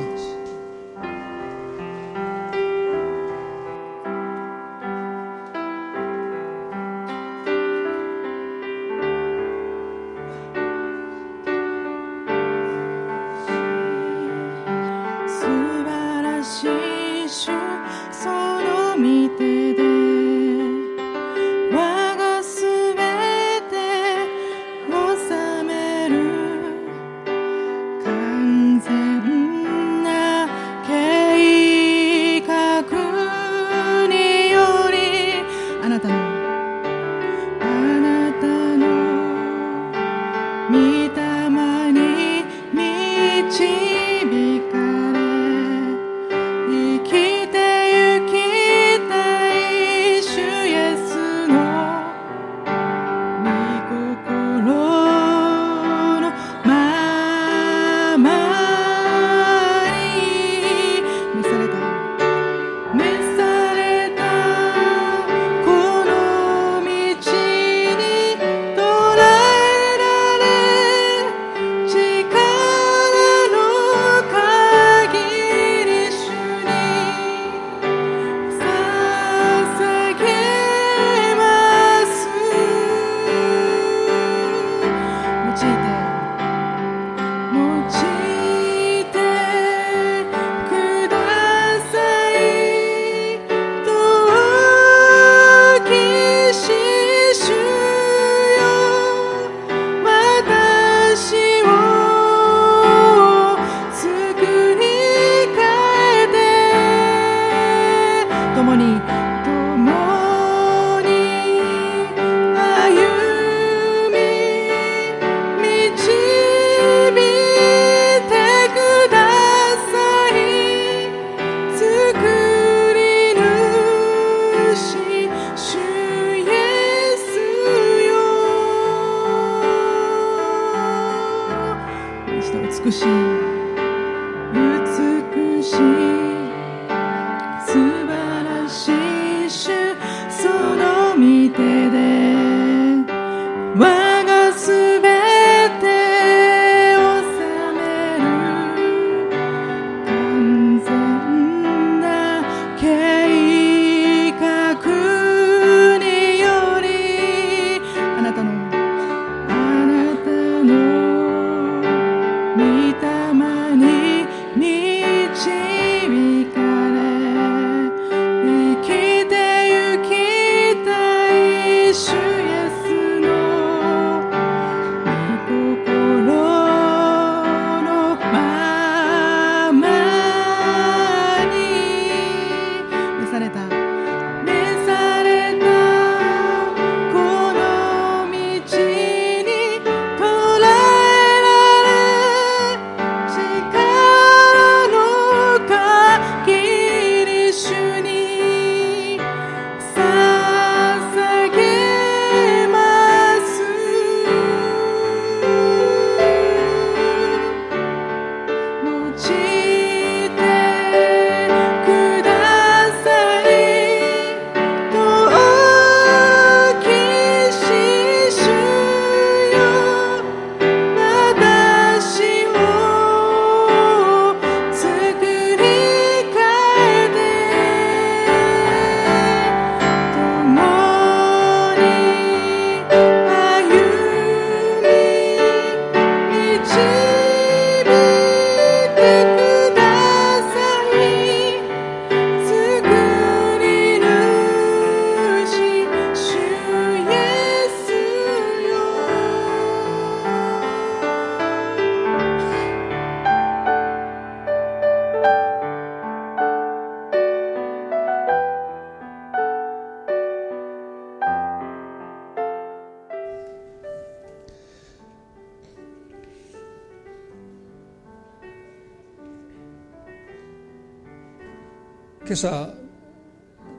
今朝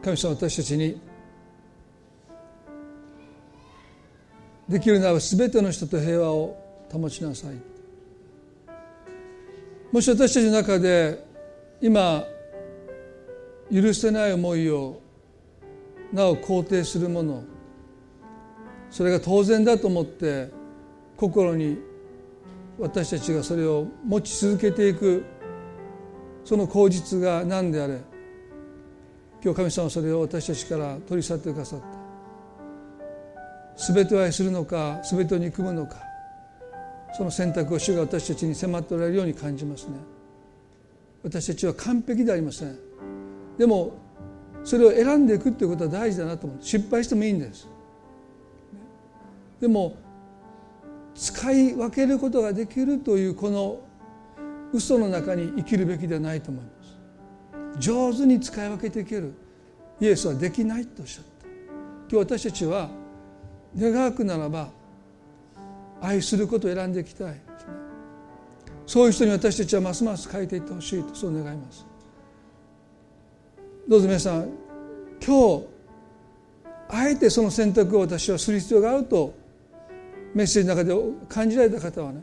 神様私たちにできるなら全ての人と平和を保ちなさい。もし私たちの中で今許せない思いをなお肯定するものそれが当然だと思って心に私たちがそれを持ち続けていくその口実が何であれ今日神様はそれを私たちから取り去ってくださった。全てを愛するのか全てを憎むのかその選択を主が私たちに迫っておられるように感じますね。私たちは完璧でありません。でもそれを選んでいくということは大事だなと思う失敗してもいいんです。でも使い分けることができるというこの嘘の中に生きるべきではないと思います。上手に使い分けていける。イエスはできないとおっしゃった。今日私たちは願くならば愛することを選んでいきたい。そういう人に私たちはますます変えていってほしいとそう願います。どうぞ皆さん今日あえてその選択を私はする必要があるとメッセージの中で感じられた方はね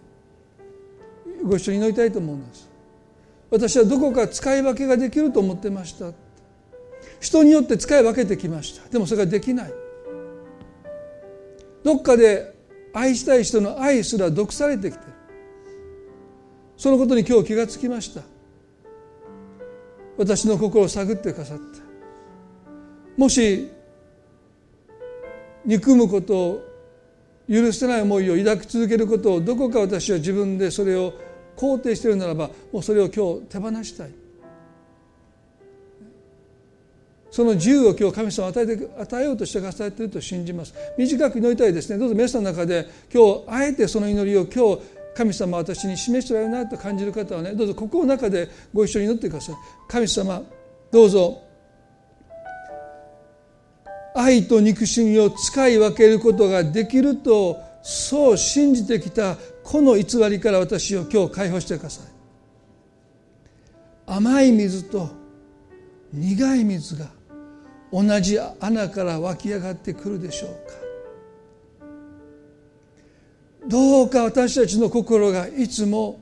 ご一緒に祈りたいと思うんです。私はどこか使い分けができると思ってました。人によって使い分けてきました。でもそれができない。どっかで愛したい人の愛すら毒されてきてるそのことに今日気がつきました。私の心を探ってくださった。もし憎むことを許せない思いを抱き続けることをどこか私は自分でそれを肯定しているならばもうそれを今日手放したい。その自由を今日神様与えて与えようとしてくださっていると信じます。短く祈りたいですね。どうぞ皆さんの中で今日あえてその祈りを今日神様私に示しておられるなと感じる方はねどうぞ心の中でご一緒に祈ってください。神様どうぞ。愛と憎しみを使い分けることができるとそう信じてきたこの偽りから私を今日解放してください。甘い水と苦い水が同じ穴から湧き上がってくるでしょうか。どうか私たちの心がいつも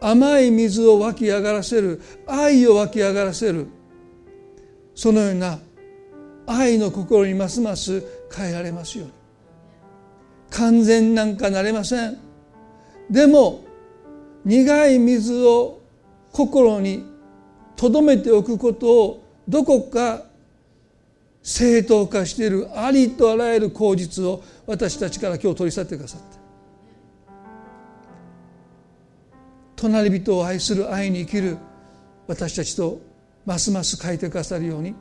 甘い水を湧き上がらせる愛を湧き上がらせるそのような愛の心にますます変えられますように。完全なんかなれません。でも苦い水を心に留めておくことをどこか正当化しているありとあらゆる口実を私たちから今日取り去ってくださった隣人を愛する愛に生きる私たちとますます変えてくださるように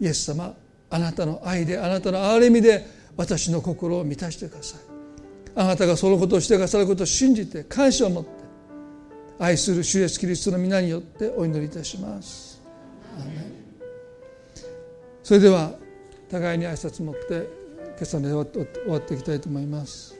イエス様あなたの愛であなたの憐れみで私の心を満たしてください。あなたがそのことをしてくださることを信じて感謝を持って愛する主イエスキリストの皆によってお祈りいたします。それでは互いに挨拶持って今朝の終わっていきたいと思います。